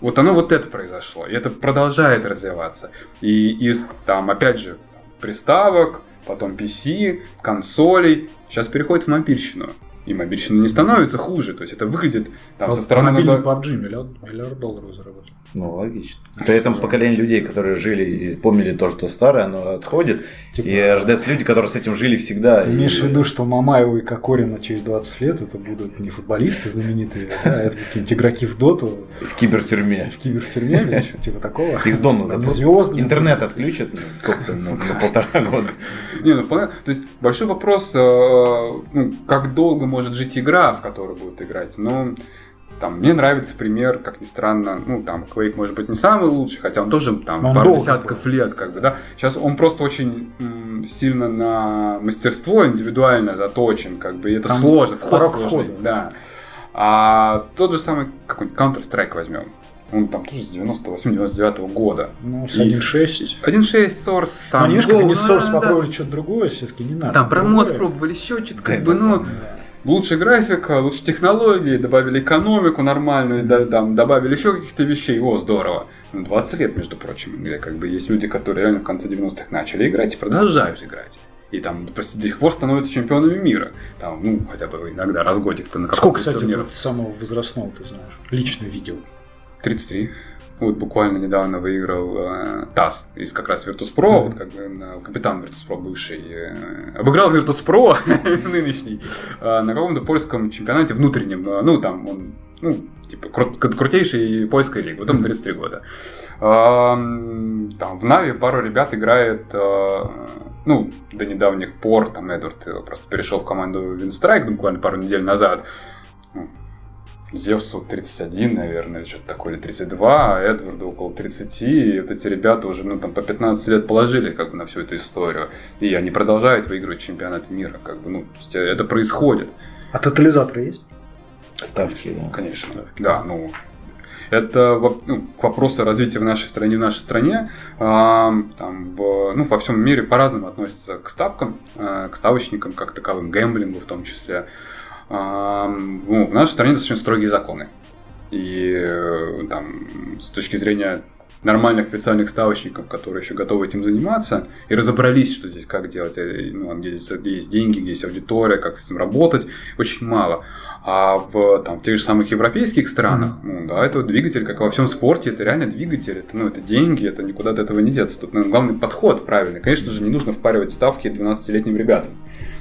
Вот оно вот это произошло, и это продолжает развиваться. И из там, опять же, приставок, потом PC, консолей, сейчас переходит в мобильщину. И мобильщина не становится хуже, то есть это выглядит там со Вот стороны... Мобильный надо- PUBG миллиард, миллиард долларов заработал. Ну, логично. При этом поколение людей, которые жили и помнили то, что старое, оно отходит. Типа, И рождаются люди, которые с этим жили всегда. Ты И- имеешь в виду, что Мамаева и Кокорина через 20 лет это будут не футболисты знаменитые, да, это какие-нибудь игроки в доту, в кибертюрьме. в кибертюрьме или что типа такого. Их дома звездами. Интернет отключат ну, сколько ну, на полтора года. Не, ну. То есть большой вопрос, э, ну, как долго может жить игра, в которую будут играть. Ну, там, мне нравится пример, как ни странно, ну, там, Quake может быть не самый лучший, хотя он тоже там он пару десятков был. лет, как бы, да. Сейчас он просто очень м, сильно на мастерство индивидуально заточен, как бы, и это Там сложно, вход сложный, входа. да. А тот же самый какой-нибудь Counter-Strike возьмем. Он там тоже с 98-99 года. Ну, с И- 1.6. 1.6 Source, Там, там, они же Go, они ну, Source да, попробовали что-то другое, все-таки не надо. там про мод Другое. пробовали, еще что-то, как бы, ну, Да. Лучше графика, лучше технологии, добавили экономику нормальную, да, там, добавили еще каких-то вещей, о, здорово. Ну, 20 лет, между прочим, где как бы есть люди, которые реально в конце 90-х начали играть и продолжают играть. И там просто до сих пор становятся чемпионами мира. Там, ну, хотя бы иногда раз годик-то на Сколько, кстати, вот самого возрастного ты знаешь? Лично видел. 33. Вот буквально недавно выиграл э, ТАСС из как раз Virtus.pro, Мгм. вот как бы э, капитан Virtus.pro бывший, э, обыграл Virtus.pro нынешний э, на каком-то польском чемпионате внутреннем, э, ну там он, ну, типа крут- крутейший польской лиги, вот ему 33 года. Эм, Там в Нави пару ребят играет, э, ну, до недавних пор, там Эдвард э, просто перешел в команду Винстрайк буквально пару недель назад. Зевсу 31, наверное, или что-то такое, или 32, а Эдварду около 30, и вот эти ребята уже, ну, там, по 15 лет положили, как бы, на всю эту историю, и они продолжают выигрывать чемпионаты мира, как бы, ну, есть это происходит, А тотализаторы есть? Ставки, да. конечно, да, ну, это ну, к вопросу развития в нашей стране, в нашей стране, ам, там, в, ну, во всем мире по-разному относятся к ставкам, э, к ставочникам, как таковым, гэмблингу в том числе. Ну, в нашей стране достаточно строгие законы. И э, там с точки зрения нормальных официальных ставочников, которые еще готовы этим заниматься, и разобрались, что здесь как делать, э, ну, где здесь есть деньги, где есть аудитория, как с этим работать, очень мало. А в там, тех же самых европейских странах, ну да, это двигатель, как во всем спорте, это реально двигатель, это, ну, это деньги, это никуда от этого не деться. Тут ну, главный подход правильный. Конечно же, не нужно впаривать ставки 12-летним ребятам.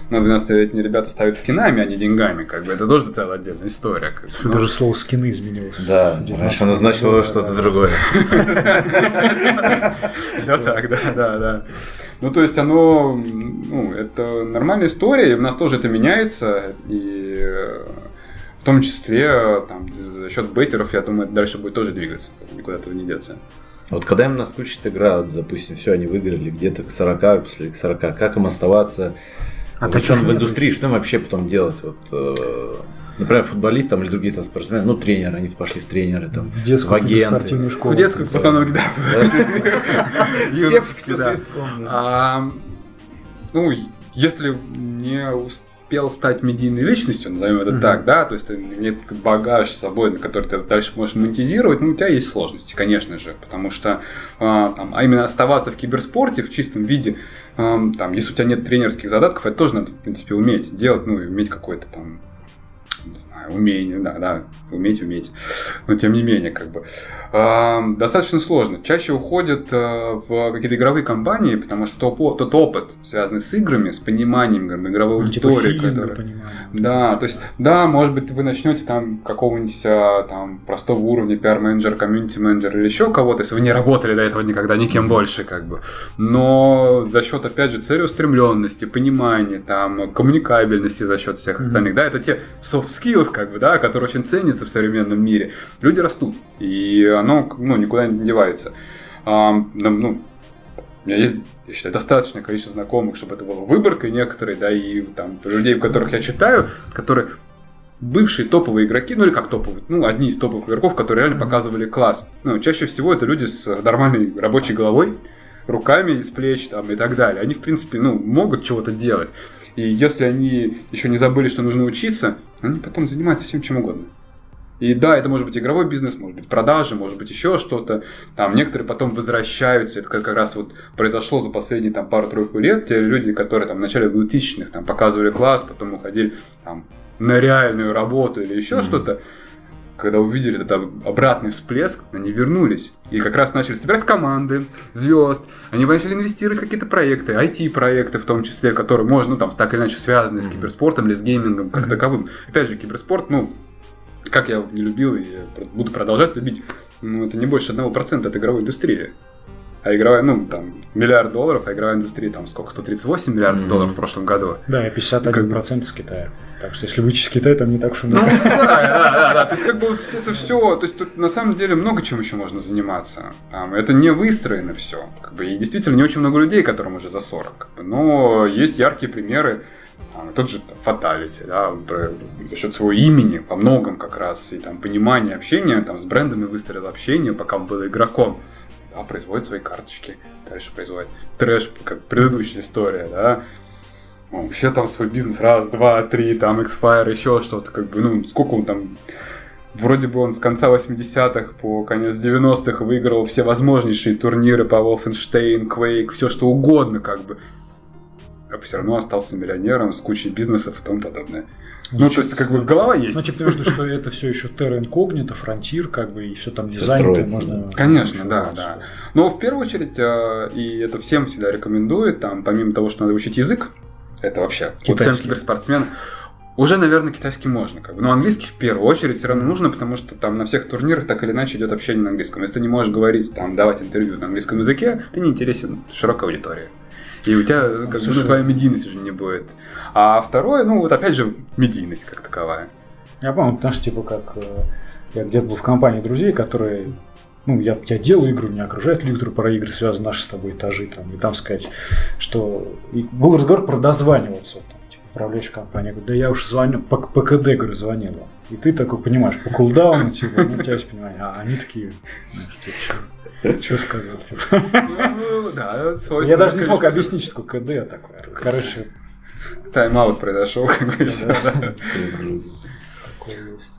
Но 12-летние ребята ставят скинами, а не деньгами, как бы это тоже целая отдельная история. Как бы. Даже слово скины изменилось. Да, раньше оно значило что-то другое. Все так, да, да, да. Ну, то есть оно, ну, это нормальная история, и у нас тоже это меняется, и э, в том числе там, за счет бейтеров, я думаю, это дальше будет тоже двигаться, никуда этого не деться. Вот когда им наскучит игра, допустим, все, они выиграли где-то к 40, после к 40, как им оставаться А увлечен в индустрии, что им вообще потом делать? Вот, э, например, футболист там, или другие там спортсмены, ну, тренеры, они пошли в тренеры, там, В детскую в агенты. спортивную школу. В детскую, в основном, да. А, ну, если не успел стать медийной личностью, назовем это так, да, то есть нет багаж с собой, на который ты дальше можешь монетизировать, ну, у тебя есть сложности, конечно же, потому что а, а именно оставаться в киберспорте в чистом виде, там, если у тебя нет тренерских задатков, это тоже надо, в принципе, уметь делать, ну, и уметь какой-то там не знаю, умение, да, да, уметь, уметь. Но тем не менее, как бы. Ам, достаточно сложно. Чаще уходят э, в какие-то игровые компании, потому что тот, тот опыт, связанный с играми, с пониманием как бы, игровой Ну, типа аудитории, филинга, которая- да, то есть, да, может быть, вы начнете там какого-нибудь а, там простого уровня пиар-менеджера, комьюнити-менеджера или еще кого-то, если вы не работали до этого никогда никем больше, как бы. Но за счет, опять же, целеустремленности, понимания, там, коммуникабельности за счет всех Мгм. остальных, да, это те soft skills, как бы, да, которые очень ценятся в современном мире. Люди растут, и оно, ну, никуда не девается. Ам, нам, ну, у меня есть, я считаю, достаточное количество знакомых, чтобы это было выборкой некоторой, да, и там людей, которых я читаю, которые бывшие топовые игроки, ну или как топовые, ну, одни из топовых игроков, которые реально показывали класс. Ну, чаще всего это люди с нормальной рабочей головой, руками из плеч там и так далее. Они, в принципе, ну, могут чего-то делать. И если они еще не забыли, что нужно учиться, они потом занимаются всем чем угодно. И да, это может быть игровой бизнес, может быть продажи, может быть еще что-то. Там некоторые потом возвращаются. Это как, раз вот произошло за последние там пару-тройку лет. Те люди, которые там в начале 2000-х там показывали класс, потом уходили там на реальную работу или еще Мгм. что-то, когда увидели этот об- обратный всплеск, они вернулись. И как раз начали собирать команды, звезд. Они начали инвестировать в какие-то проекты, IT-проекты в том числе, которые можно, ну, там, так или иначе связаны с киберспортом или с геймингом как таковым. Опять же, киберспорт, ну, как я не любил и буду продолжать любить, ну, это не больше 1% от игровой индустрии. А игровая, ну, там, миллиард долларов, а игровая индустрия, там, сколько, 138 миллиардов Мгм. долларов в прошлом году. Да, и 51% из Китая. Так что если вычесть Китай, там не так и Ну, да, да, да. То есть, как бы вот это все, то есть тут на самом деле много чем еще можно заниматься. Это не выстроено все. Как бы, и действительно не очень много людей, которым уже за 40. как бы. но есть яркие примеры. Тот же Фаталити, да, за счет своего имени во многом как раз и там понимания общения, там с брендами выстроил общение, пока он был игроком. Да, производит свои карточки, дальше производит трэш, как предыдущая история, да. Вообще там свой бизнес раз, два, три, там X-Fire, еще что-то, как бы, ну, сколько он там Вроде бы он с конца 80-х по конец 90-х выиграл все возможнейшие турниры по Wolfenstein, Quake, все что угодно, как бы. А все равно остался миллионером с кучей бизнесов и тому подобное. Ну, то есть, как бы голова есть. Ну, типа, потому что это все еще Terra Incognito, Frontier, как бы, и все там Всё дизайн, строится, можно... Конечно, да, да. Но в первую очередь, э, и это всем всегда рекомендуют, там, помимо того, что надо учить язык, это вообще вот Китайский. киберспортсменам, уже, наверное, китайский можно. Как бы. Но английский в первую очередь все равно нужно, потому что там на всех турнирах так или иначе идет общение на английском. Если ты не можешь говорить, там, давать интервью на английском языке, ты не интересен широкой аудитории. И у тебя, как бы, слушай. ну, твоя медийность уже не будет. А второе, ну, вот опять же, медийность как таковая. Я помню, потому что, типа, как э, я где-то был в компании друзей, которые ну, я, я делаю игры, меня окружают люди, которые про игры связаны, наши с тобой этажи, там, и там сказать, что... И был разговор про дозваниваться, вот, там, типа, управляющая компания, я говорю, да я уж звоню, по, по КД, говорю, звонила. И ты такой понимаешь, по кулдауну, типа, ну, у тебя есть понимание, а они такие, знаешь, типа, что сказать, типа. Ну, да, Я даже не смог объяснить, что такое КД такое. Короче, Тайм-аут произошел, как бы, да. такое есть.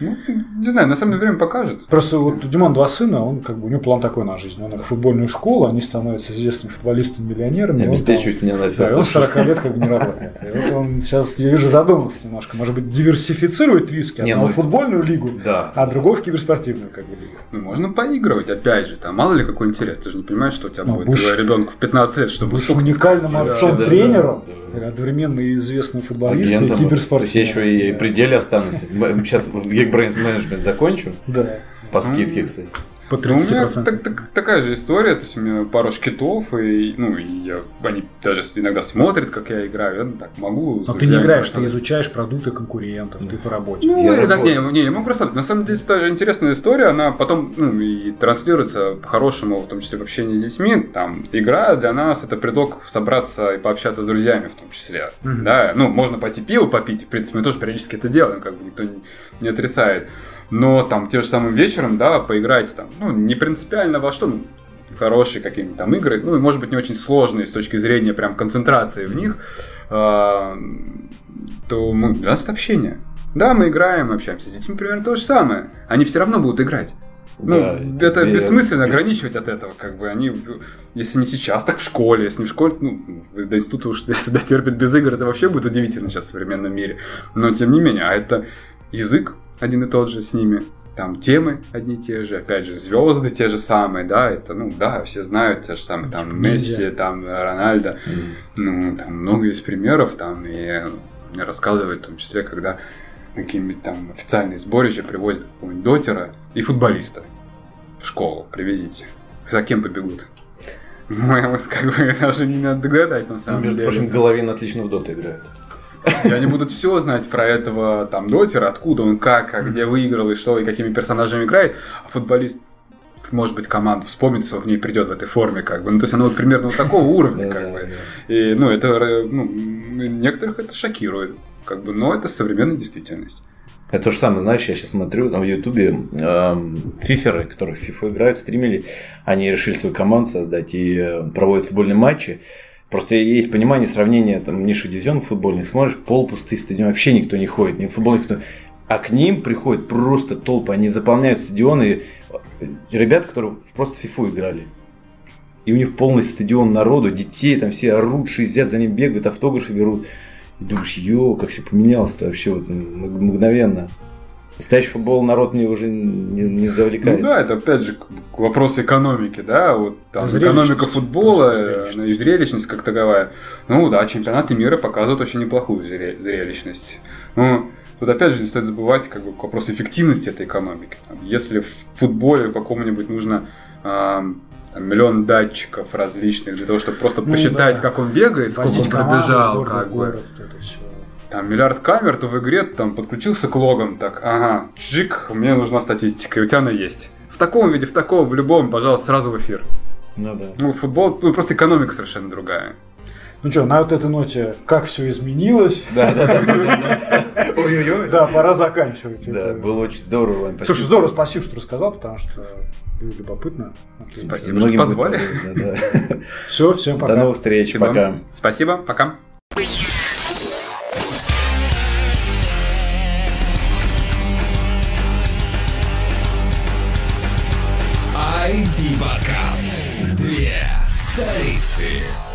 Ну, не знаю, на самом деле время покажет. Просто вот у Димона два сына, он как бы у него план такой на жизнь. Он их в футбольную школу, они становятся известными футболистами-миллионерами. Не и он там- обеспечивать меня на Да, он с 40 лет как бы не работает. И вот он сейчас, я вижу, задумался немножко. Может быть, диверсифицировать риски. Не, Одного ну- футбольную лигу, Да. а другого в киберспортивную как бы лигу. Ну, можно поигрывать, опять же, там, мало ли какой интерес, ты же не понимаешь, что у тебя Ну, будет будешь- ребенку в 15 лет, чтобы Будешь столько- уникальным Да, отцом-тренером, да, да. одновременно и известным футболистом, и Агентом. То есть киберспортсменом. я еще и при деле останусь. Сейчас в Geekbrains менеджмент закончу. Да, По скидке, кстати. По Ну, у меня 30%. так- так- такая же история, то есть у меня пара шкитов, и, ну, и я- они даже иногда смотрят, как я играю, я ну, так могу. Но ты не играешь, ты просто- изучаешь продукты конкурентов, ты по работе. Ну, Я так, не, не, я могу рассказать. На самом деле, это же интересная история, она потом ну, и транслируется по-хорошему, в том числе в общении с детьми. Там, игра для нас это предлог собраться и пообщаться с друзьями в том числе. Мгм. Да, ну, можно пойти пиво попить, в принципе, мы тоже периодически это делаем, как бы никто не, не отрицает. Но там те же самым вечером, да, поиграть там, ну, не принципиально во что, ну, хорошие какие-нибудь там игры, ну, и, может быть, не очень сложные с точки зрения прям концентрации в них, а, то мы, для нас общение. Да, мы играем, общаемся с детьми, примерно то же самое. Они все равно будут играть. Ну, Да, это я- бессмысленно без- ограничивать от этого, как бы они, в- если не сейчас, так в школе, если не в школе, ну, до института уж если дотерпят без игр, это вообще будет удивительно сейчас в современном мире. Но тем не менее, а это язык один и тот же с ними, там темы одни и те же, опять же, звезды те же самые, да, это, ну, да, все знают те же самые, там, Месси, там, Рональдо, М. ну, там много есть примеров, там, и рассказывают, в том числе, когда на какие-нибудь там официальные сборища привозят какого-нибудь дотера и футболиста в школу привезите. За кем побегут? Ну, вот как бы даже не надо догадать, на Ну, самом Между деле. прочим, Головин отлично в доту играет. И они будут все знать про этого там дотера, откуда он, как, а где выиграл и что, и какими персонажами играет. А футболист может быть, команда вспомнится, в ней придет в этой форме, как бы. Ну, то есть, оно вот примерно вот такого уровня, как бы. И, ну, это, ну, некоторых это шокирует, как бы, но это современная действительность. Это то же самое, знаешь, я сейчас смотрю на Ютубе эм, фиферы, которые в фифу играют, стримили, они решили свою команду создать и э, проводят футбольные матчи. Просто есть понимание, сравнение там низших дивизионов футбольных, смотришь, полупустые стадионы, вообще никто не ходит, ни в футбол никто. А к ним приходят просто толпы, они заполняют стадионы. Ребята, которые просто в фифу играли. И у них полный стадион народу, детей, там все орут, шизят, за ним бегают, автографы берут. И думаешь, ё, как все поменялось-то вообще вот мгновенно. Настоящий футбол народ не, уже не, не завлекает. Ну да, это опять же вопросу экономики, да, вот там экономика футбола, э, зрелищность. и зрелищность как таковая. Ну да, чемпионаты мира показывают очень неплохую зре- зрелищность. Ну, тут опять же не стоит забывать как бы к вопросу эффективности этой экономики. Там, если в футболе какому-нибудь нужно ам, там, миллион датчиков различных для того, чтобы просто Ну посчитать, да. как он бегает, сколько Возить он команду из пробежал, как бы. город. Там миллиард камер, то в игре там подключился к логам, так, ага, чик, мне нужна статистика, и у тебя она есть. В таком виде, в таком, в любом, пожалуйста, сразу в эфир. Ну да. Ну, футбол, ну, просто экономика совершенно другая. Ну что, на вот этой ноте, как все изменилось? Да, да, да. Ой-ой-ой. Да, пора заканчивать. Да, было очень здорово. Слушай, здорово, спасибо, что рассказал, потому что было любопытно. Спасибо, что позвали. Все, всем пока. До новых встреч, пока. Спасибо, пока. IT подкаст. Две столицы.